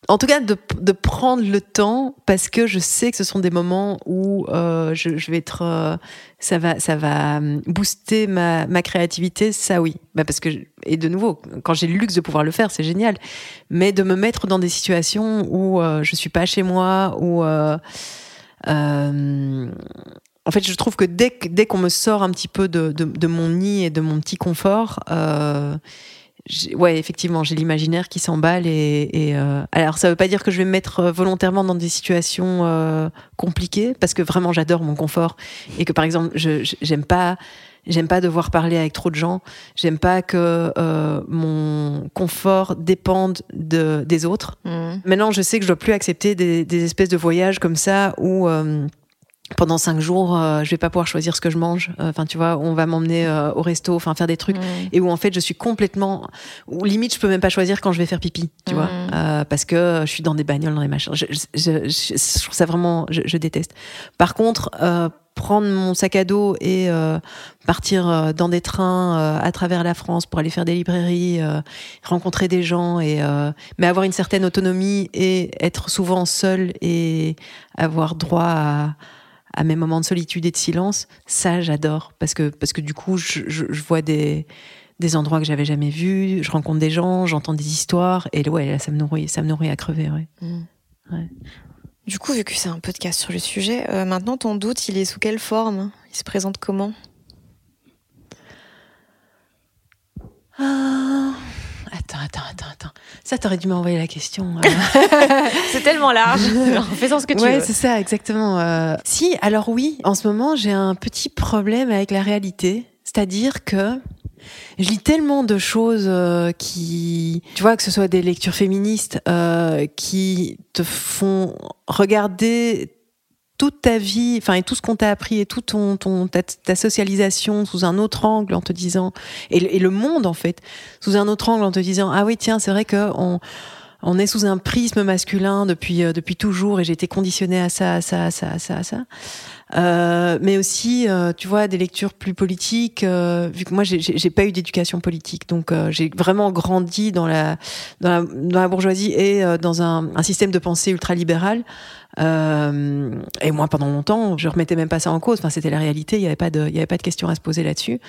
en tout cas, de, prendre le temps parce que je sais que ce sont des moments où euh, je, vais être, euh, ça va, ça va euh, booster ma, créativité. Ça, oui, bah parce que et de nouveau, quand j'ai le luxe de pouvoir le faire, c'est génial. Mais de me mettre dans des situations où euh, je suis pas chez moi, où euh, euh, en fait, je trouve que dès, qu'on me sort un petit peu de, mon nid et de mon petit confort, ouais, effectivement, j'ai l'imaginaire qui s'emballe. Et, et, euh, alors, ça veut pas dire que je vais me mettre euh, volontairement dans des situations euh, compliquées, parce que vraiment, j'adore mon confort et que, par exemple, je j'aime pas. J'aime pas devoir parler avec trop de gens. J'aime pas que euh, mon confort dépende de, des autres. Maintenant, je sais que je dois plus accepter des, des espèces de voyages comme ça où euh, pendant cinq jours, euh, je vais pas pouvoir choisir ce que je mange. Euh, Enfin, tu vois, on va m'emmener euh, au resto, enfin faire des trucs et où en fait je suis complètement, ou limite je peux même pas choisir quand je vais faire pipi, tu vois, Euh, parce que je suis dans des bagnoles, dans des machins. Je, je, je- je trouve ça vraiment, je, je déteste. Par contre, euh, prendre mon sac à dos et euh, partir dans des trains euh, à travers la France pour aller faire des librairies, rencontrer des gens et mais avoir une certaine autonomie et être souvent seul et avoir droit à, à mes moments de solitude et de silence, ça j'adore parce que parce que du coup je, je, vois des des endroits que j'avais jamais vus, je rencontre des gens, j'entends des histoires et ouais là, ça me nourrit ça me nourrit à crever ouais. Mmh. ouais. Du coup, vu que c'est un podcast sur le sujet, euh, maintenant ton doute, il est sous quelle forme? Il se présente comment? Ah, Attends, attends, attends, attends. Ça, t'aurais dû m'envoyer la question. Euh. (laughs) c'est tellement large. (laughs) Fais-en ce que tu ouais, veux. C'est ça, exactement. Euh. Si, alors oui, en ce moment, j'ai un petit problème avec la réalité. C'est-à-dire que je lis tellement de choses euh, qui, tu vois, que ce soit des lectures féministes euh, qui te font regarder toute ta vie, enfin et tout ce qu'on t'a appris et toute ton, ton ta, socialisation sous un autre angle en te disant et, le monde en fait sous un autre angle en te disant ah oui tiens c'est vrai que on on est sous un prisme masculin depuis euh, depuis toujours et j'ai été conditionnée à ça à ça à ça à ça à ça euh, mais aussi, euh, tu vois, des lectures plus politiques. Euh, vu que moi, j'ai pas eu d'éducation politique, donc euh, j'ai vraiment grandi dans la, dans la, dans la bourgeoisie et dans un, un, système de pensée ultralibéral. et moi, pendant longtemps, je remettais même pas ça en cause. Enfin, c'était la réalité. Il n'y avait pas de, il y avait pas de questions à se poser là-dessus.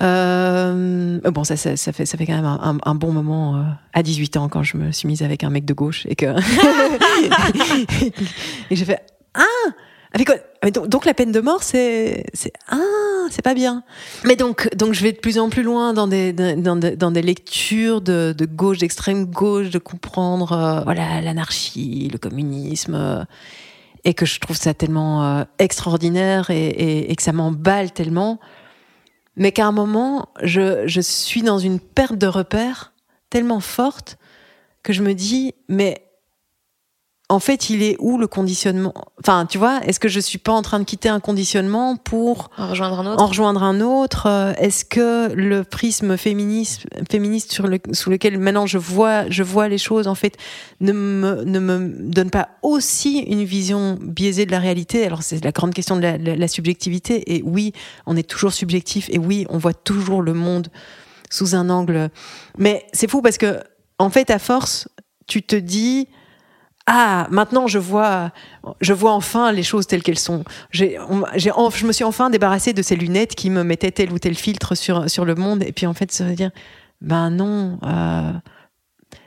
Euh, bon, ça, ça, ça, fait, ça fait quand même un, un bon moment euh, à 18 ans quand je me suis mise avec un mec de gauche et que (laughs) et j'ai fait ah ah, donc, la peine de mort, c'est ah, c'est pas bien. Mais donc donc je vais de plus en plus loin dans des dans, des, dans des lectures de, de gauche, d'extrême gauche, de comprendre euh, voilà l'anarchie, le communisme, euh, et que je trouve ça tellement euh, extraordinaire et, et, et, que ça m'emballe tellement, mais qu'à un moment je je suis dans une perte de repère tellement forte que je me dis mais en fait, il est où le conditionnement? Enfin, tu vois, est-ce que je suis pas en train de quitter un conditionnement pour en rejoindre un autre? En rejoindre un autre? Euh, Est-ce que le prisme féministe, féministe sur le, sous lequel maintenant je vois, je vois les choses, en fait, ne me, ne me donne pas aussi une vision biaisée de la réalité? Alors, c'est la grande question de la, la subjectivité. Et oui, on est toujours subjectif. Et oui, on voit toujours le monde sous un angle. Mais c'est fou parce que, en fait, à force, tu te dis ah, maintenant je vois, je vois enfin les choses telles qu'elles sont. J'ai, je me suis enfin débarrassée de ces lunettes qui me mettaient tel ou tel filtre sur, sur le monde. Et puis en fait, veut dire, ben non, euh,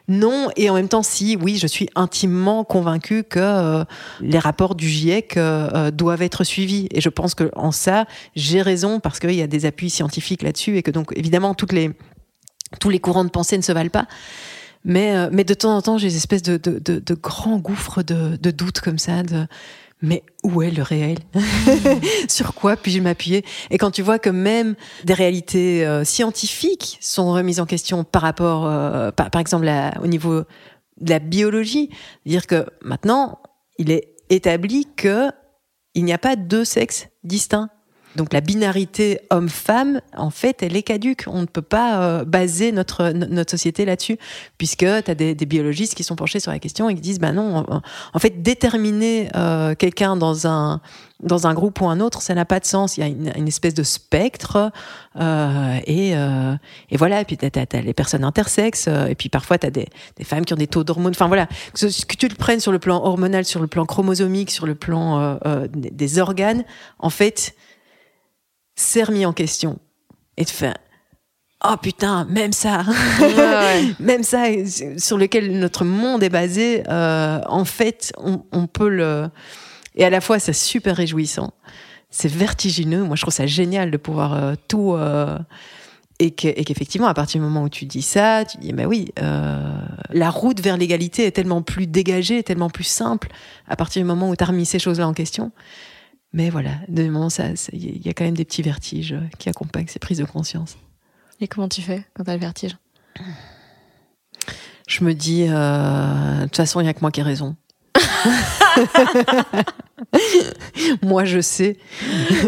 non. Et en même temps, si, oui, je suis intimement convaincue que euh, les rapports du GIEC euh, doivent être suivis. Et je pense que en ça, j'ai raison parce qu'il y a des appuis scientifiques là-dessus et que donc évidemment toutes les tous les courants de pensée ne se valent pas. Mais, euh, mais de temps en temps, j'ai des espèces de, de, de, de grands gouffres de, de doutes comme ça, de mais où est le réel? (laughs) Sur quoi puis-je m'appuyer? Et quand tu vois que même des réalités euh, scientifiques sont remises en question par rapport, euh, par, par, exemple, au niveau de la biologie, dire que maintenant, il est établi que il n'y a pas deux sexes distincts. Donc la binarité homme-femme, en fait, elle est caduque. On ne peut pas euh, baser notre, notre société là-dessus, puisque tu as des, biologistes qui sont penchés sur la question et qui disent, bah non, en fait, déterminer euh, quelqu'un dans un, dans un groupe ou un autre, ça n'a pas de sens. Il y a une, espèce de spectre, euh, et, et voilà, et puis tu as, les personnes intersexes, et puis parfois tu as des, des, femmes qui ont des taux d'hormones. Enfin voilà, que, que, tu le prennes sur le plan hormonal, sur le plan chromosomique, sur le plan des organes, en fait, s'est remis en question et te fait oh putain même ça. (laughs) Même ça sur lequel notre monde est basé euh, en fait on, peut le et à la fois c'est super réjouissant. C'est vertigineux. Moi je trouve ça génial de pouvoir euh, tout euh, et qu'effectivement, à partir du moment où tu dis ça, tu dis, mais oui, la route vers l'égalité est tellement plus dégagée, tellement plus simple, à partir du moment où tu as remis ces choses-là en question. Mais voilà, de moment, il y a quand même des petits vertiges qui accompagnent ces prises de conscience. Et comment tu fais quand tu as le vertige? Je me dis, euh, de toute façon, il n'y a que moi qui ai raison. (laughs) moi, je sais.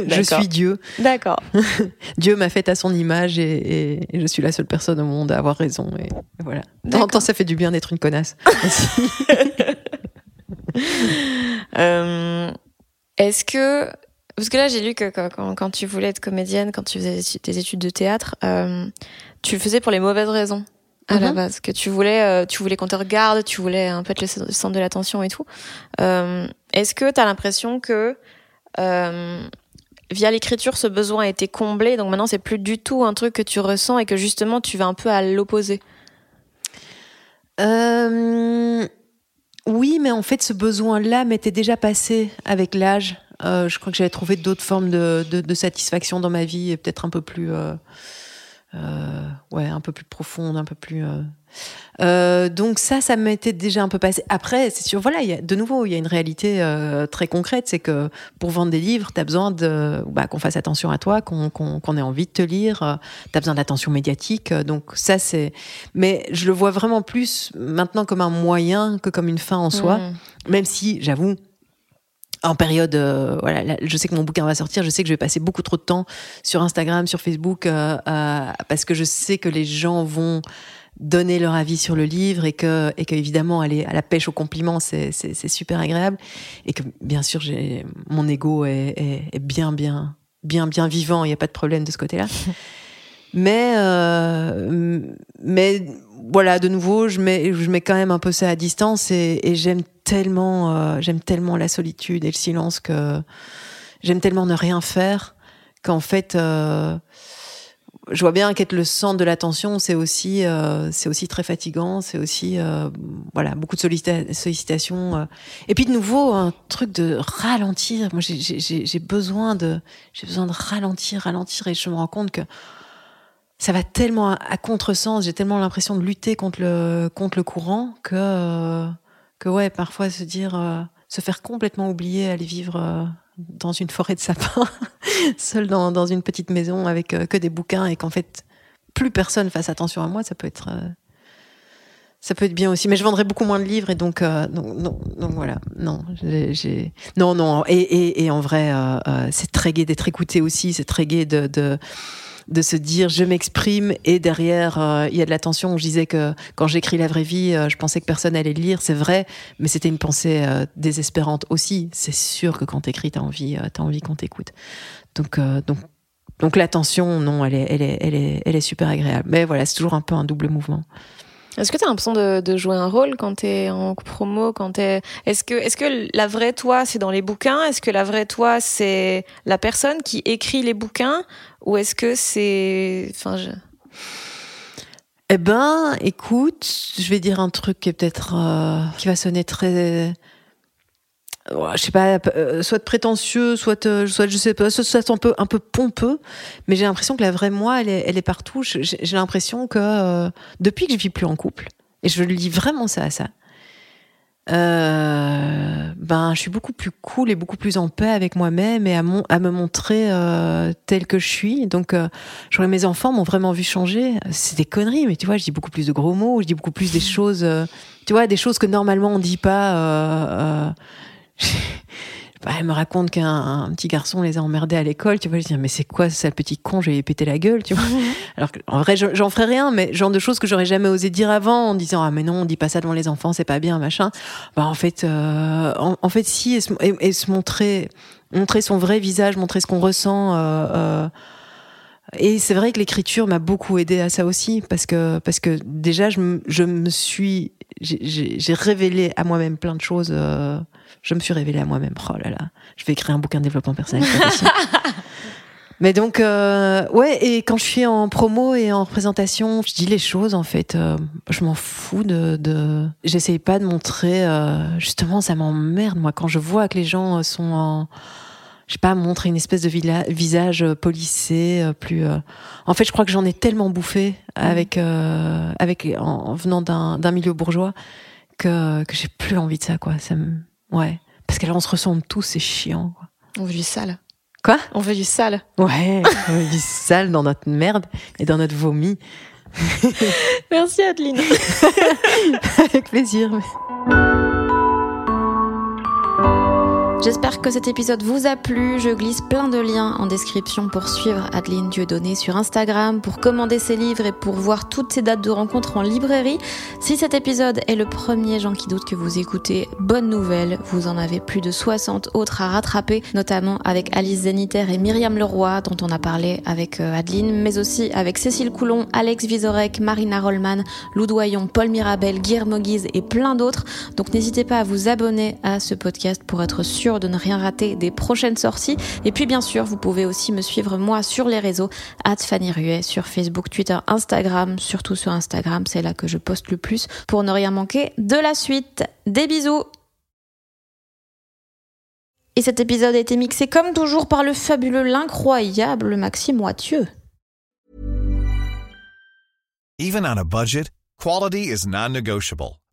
Je suis Dieu. D'accord. (laughs) Dieu m'a fait à son image et, je suis la seule personne au monde à avoir raison. Et, voilà. En temps, ça fait du bien d'être une connasse. (laughs) euh, est-ce que Parce que là, j'ai lu que quand, tu voulais être comédienne, quand tu faisais tes études de théâtre, euh, tu le faisais pour les mauvaises raisons à la Mhm. base. Que tu voulais, euh, tu voulais qu'on te regarde, tu voulais un peu être le centre de l'attention et tout. Euh, Est-ce que tu as l'impression que via l'écriture, ce besoin a été comblé, donc maintenant c'est plus du tout un truc que tu ressens et que justement tu vas un peu à l'opposé? Euh, oui, mais en fait, ce besoin-là m'était déjà passé avec l'âge. Euh, je crois que j'avais trouvé d'autres formes de, de, satisfaction dans ma vie et peut-être un peu plus, euh, ouais, un peu plus profonde, un peu plus. euh, euh, donc ça, ça m'était déjà un peu passé. Après, c'est sûr, voilà, il y a, de nouveau, il y a une réalité euh, très concrète, c'est que pour vendre des livres, tu as besoin de, bah, qu'on fasse attention à toi, qu'on qu'on qu'on ait envie de te lire, tu as besoin d'attention médiatique. euh, donc ça, c'est... Mais je le vois vraiment plus maintenant comme un moyen que comme une fin en soi, Mhm. même si, j'avoue, en période, euh, voilà, là, je sais que mon bouquin va sortir, je sais que je vais passer beaucoup trop de temps sur Instagram, sur Facebook, euh, euh, parce que je sais que les gens vont donner leur avis sur le livre et que, et que évidemment, aller à la pêche aux compliments, c'est, c'est, c'est super agréable. Et que, bien sûr, j'ai, mon ego est, est, est bien, bien, bien, bien vivant, il n'y a pas de problème de ce côté-là. (laughs) Mais, euh, mais voilà, de nouveau, je mets, je mets quand même un peu ça à distance et, et j'aime tellement, euh, j'aime tellement la solitude et le silence que j'aime tellement ne rien faire qu'en fait, euh, je vois bien qu'être le centre de l'attention, c'est aussi, euh, c'est aussi très fatigant, c'est aussi, euh, voilà, beaucoup de sollicita- sollicitations. euh. Et puis de nouveau, un truc de ralentir. Moi, j'ai besoin de, j'ai besoin de ralentir, ralentir, et je me rends compte que ça va tellement à, à contresens. J'ai tellement l'impression de lutter contre le contre le courant que euh, que ouais, parfois se dire, euh, se faire complètement oublier, aller vivre euh, dans une forêt de sapins, (laughs) seul dans dans une petite maison avec que des bouquins et qu'en fait plus personne fasse attention à moi, ça peut être ça peut être bien aussi, mais je vendrais beaucoup moins de livres et donc donc, donc voilà, non, j'ai, non non et, et, et en vrai c'est très gai d'être écouté aussi, c'est très gai de, de de se dire je m'exprime et derrière euh, il y a de l'attention. Je disais que quand j'écris la vraie vie, euh, je pensais que personne allait le lire, c'est vrai, mais c'était une pensée euh, désespérante aussi. C'est sûr que quand t'écris, t'as envie, t'as envie qu'on t'écoute. Donc donc donc l'attention, non, elle est, elle est, elle est, elle est super agréable. Mais voilà, c'est toujours un peu un double mouvement. Est-ce que tu as l'impression de, de jouer un rôle quand tu es en promo quand t'es... Est-ce que, est que la vraie toi, c'est dans les bouquins? Est-ce que la vraie toi, c'est la personne qui écrit les bouquins? Ou est-ce que c'est... Enfin, je... Eh ben, écoute, je vais dire un truc qui est peut-être euh, qui va sonner très, ouais, je sais pas, euh, soit prétentieux, soit, euh, soit je sais pas, soit, un peu un peu pompeux, mais j'ai l'impression que la vraie moi, elle est, elle est partout. J'ai l'impression que euh, depuis que je vis plus en couple, et je lis vraiment ça à ça. Euh, ben, je suis beaucoup plus cool et beaucoup plus en paix avec moi-même et à, me montrer euh, telle que je suis. Donc, euh, mes enfants m'ont vraiment vu changer. C'est des conneries, mais tu vois, je dis beaucoup plus de gros mots, je dis beaucoup plus des choses, euh, tu vois, des choses que normalement on dit pas. Bah, elle me raconte qu'un un petit garçon les a emmerdés à l'école, tu vois, je dis mais c'est quoi ce sale petit con, je vais lui péter la gueule, tu vois. (laughs) Alors que, en vrai, je- j'en ferais rien, mais genre de choses que j'aurais jamais osé dire avant, en disant ah mais non, on dit pas ça devant les enfants, c'est pas bien, machin. Bah en fait, euh, en, en fait si, et se, et- et se montrer, montrer son vrai visage, montrer ce qu'on ressent. euh, euh, et c'est vrai que l'écriture m'a beaucoup aidé à ça aussi, parce que parce que déjà je, me- je me suis, j'ai- révélé à moi-même plein de choses. euh, je me suis révélée à moi-même. Oh là là, je vais écrire un bouquin de développement personnel. (laughs) Mais donc, euh, ouais, et quand je suis en promo et en représentation, je dis les choses en fait. euh, je m'en fous de. de... J'essaye pas de montrer. euh, justement, ça m'emmerde moi quand je vois que les gens sont en. Je sais pas, montrer une espèce de visage euh, polissé, euh, plus. euh, En fait, je crois que j'en ai tellement bouffé avec euh, avec en, en venant d'un milieu bourgeois que que j'ai plus envie de ça quoi. Ça me ouais parce qu'alors on se ressemble tous, c'est chiant quoi. On veut du sale. Quoi? On veut du sale. Ouais, on (laughs) vit sale dans notre merde et dans notre vomi. (laughs) Merci Adeline. (laughs) Avec plaisir. J'espère que cet épisode vous a plu. Je glisse plein de liens en description pour suivre Adeline Dieudonné sur Instagram, pour commander ses livres et pour voir toutes ses dates de rencontre en librairie. Si cet épisode est le premier Jean qui doute que vous écoutez, bonne nouvelle, vous en avez plus de 60 autres à rattraper, notamment avec Alice Zeniter et Myriam Leroy, dont on a parlé avec euh, Adeline, mais aussi avec Cécile Coulon, Alex Vizorek, Marina Rollman, Lou Doyon, Paul Mirabel, Guillermo Guise et plein d'autres. Donc n'hésitez pas à vous abonner à ce podcast pour être sûr de ne rien rater des prochaines sorties. Et puis bien sûr, vous pouvez aussi me suivre moi sur les réseaux, Fanny Ruet, sur Facebook, Twitter, Instagram, surtout sur Instagram, c'est là que je poste le plus pour ne rien manquer de la suite. Des bisous Et cet épisode a été mixé comme toujours par le fabuleux, l'incroyable Maxime Wathieu. Even on a budget, quality is non-negotiable.